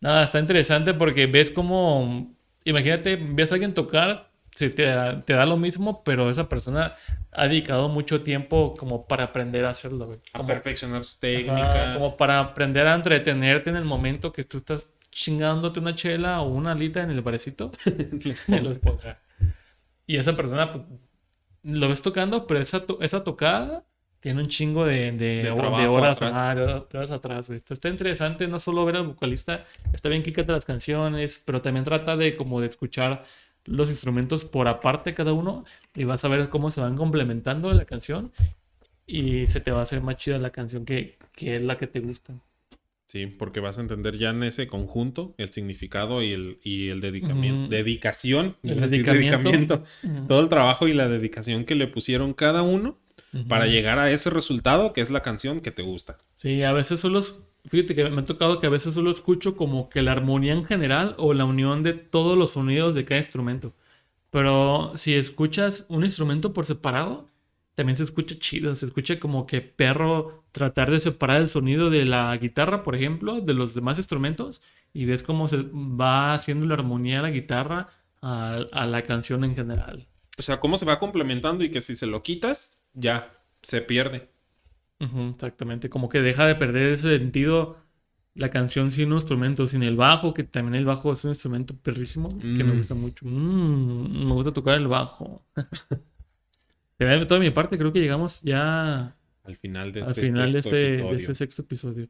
Nada, está interesante porque ves como, imagínate, ves a alguien tocar, se te, da- te da lo mismo, pero esa persona ha dedicado mucho tiempo como para aprender a hacerlo, güey. A Como- perfeccionar su Ajá, técnica. como para aprender a entretenerte en el momento que tú estás chingándote una chela o una alita en el barecito. [LAUGHS] los. Y esa persona pues, lo ves tocando, pero esa, to- esa tocada tiene un chingo de, de, De de horas, atrás. ajá, de horas atrás. güey. Esto Está interesante no solo ver al vocalista, está bien que cante las canciones, pero también trata de como de escuchar los instrumentos por aparte cada uno y vas a ver cómo se van complementando en la canción y se te va a hacer más chida la canción que, que es la que te gusta. Sí, porque vas a entender ya en ese conjunto el significado y el, y el dedicamiento. Dedicación. El dedicamiento. Todo el trabajo y la dedicación que le pusieron cada uno para llegar a ese resultado que es la canción que te gusta. Sí, a veces solo, es- fíjate que me ha tocado que a veces solo escucho como que la armonía en general o la unión de todos los sonidos de cada instrumento. Pero si escuchas un instrumento por separado, también se escucha chido, se escucha como que perro tratar de separar el sonido de la guitarra, por ejemplo, de los demás instrumentos y ves cómo se va haciendo la armonía de la guitarra a, a la canción en general. O sea, cómo se va complementando y que si se lo quitas, ya se pierde. Exactamente, como que deja de perder ese sentido la canción sin un instrumento, sin el bajo, que también el bajo es un instrumento perrísimo, que me Mm. gusta mucho. Mm, me gusta tocar el bajo. [LAUGHS] De toda mi parte, creo que llegamos ya Al final de al este, final de sexto este, de episodio. este sexto episodio.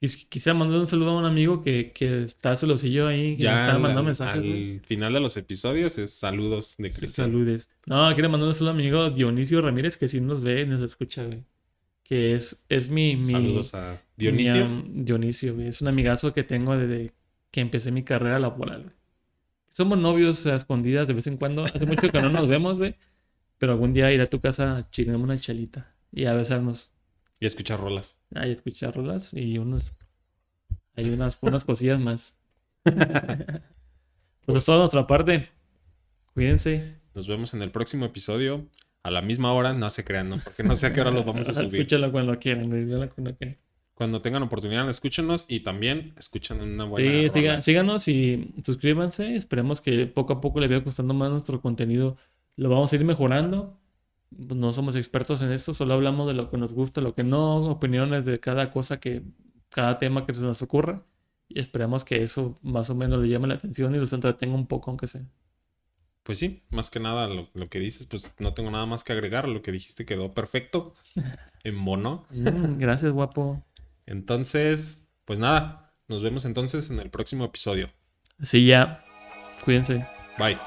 Quis- Quisiera mandar un saludo a un amigo que, que está celosillo ahí, que me Ya está al, mandando al- mensajes. al final de los episodios es saludos de Cristian. Saludes. No, quiero mandar un saludo a mi amigo Dionisio Ramírez, que sí nos ve y nos escucha, güey. Que es, es mi, mi, Saludos a Dionisio. Mi, Dionisio. Es un amigazo que tengo desde que empecé mi carrera laboral. Somos novios a escondidas de vez en cuando. Hace mucho que no nos [LAUGHS] vemos, güey. Pero algún día iré a tu casa a chingarme una chelita y a besarnos. Y escuchar rolas. Ahí escucharlas y unos. Hay unas, unas cosillas más. [LAUGHS] pues es toda nuestra parte. Cuídense. Nos vemos en el próximo episodio. A la misma hora, no se crean, ¿no? Porque no sé a qué hora los vamos a [LAUGHS] subir. Escúchalo cuando quieran, cuando quieran. Cuando tengan oportunidad, escúchenos y también escuchen una buena Sí, siga- síganos y suscríbanse. Esperemos que poco a poco les vaya gustando más nuestro contenido. Lo vamos a ir mejorando. Pues no somos expertos en esto, solo hablamos de lo que nos gusta, lo que no, opiniones de cada cosa que, cada tema que se nos ocurra. Y esperemos que eso más o menos le llame la atención y los entretenga un poco, aunque sea. Pues sí, más que nada lo, lo que dices, pues no tengo nada más que agregar. Lo que dijiste quedó perfecto. [LAUGHS] En mono. Mm, gracias, guapo. Entonces, pues nada. Nos vemos entonces en el próximo episodio. Sí, ya. Cuídense. Bye.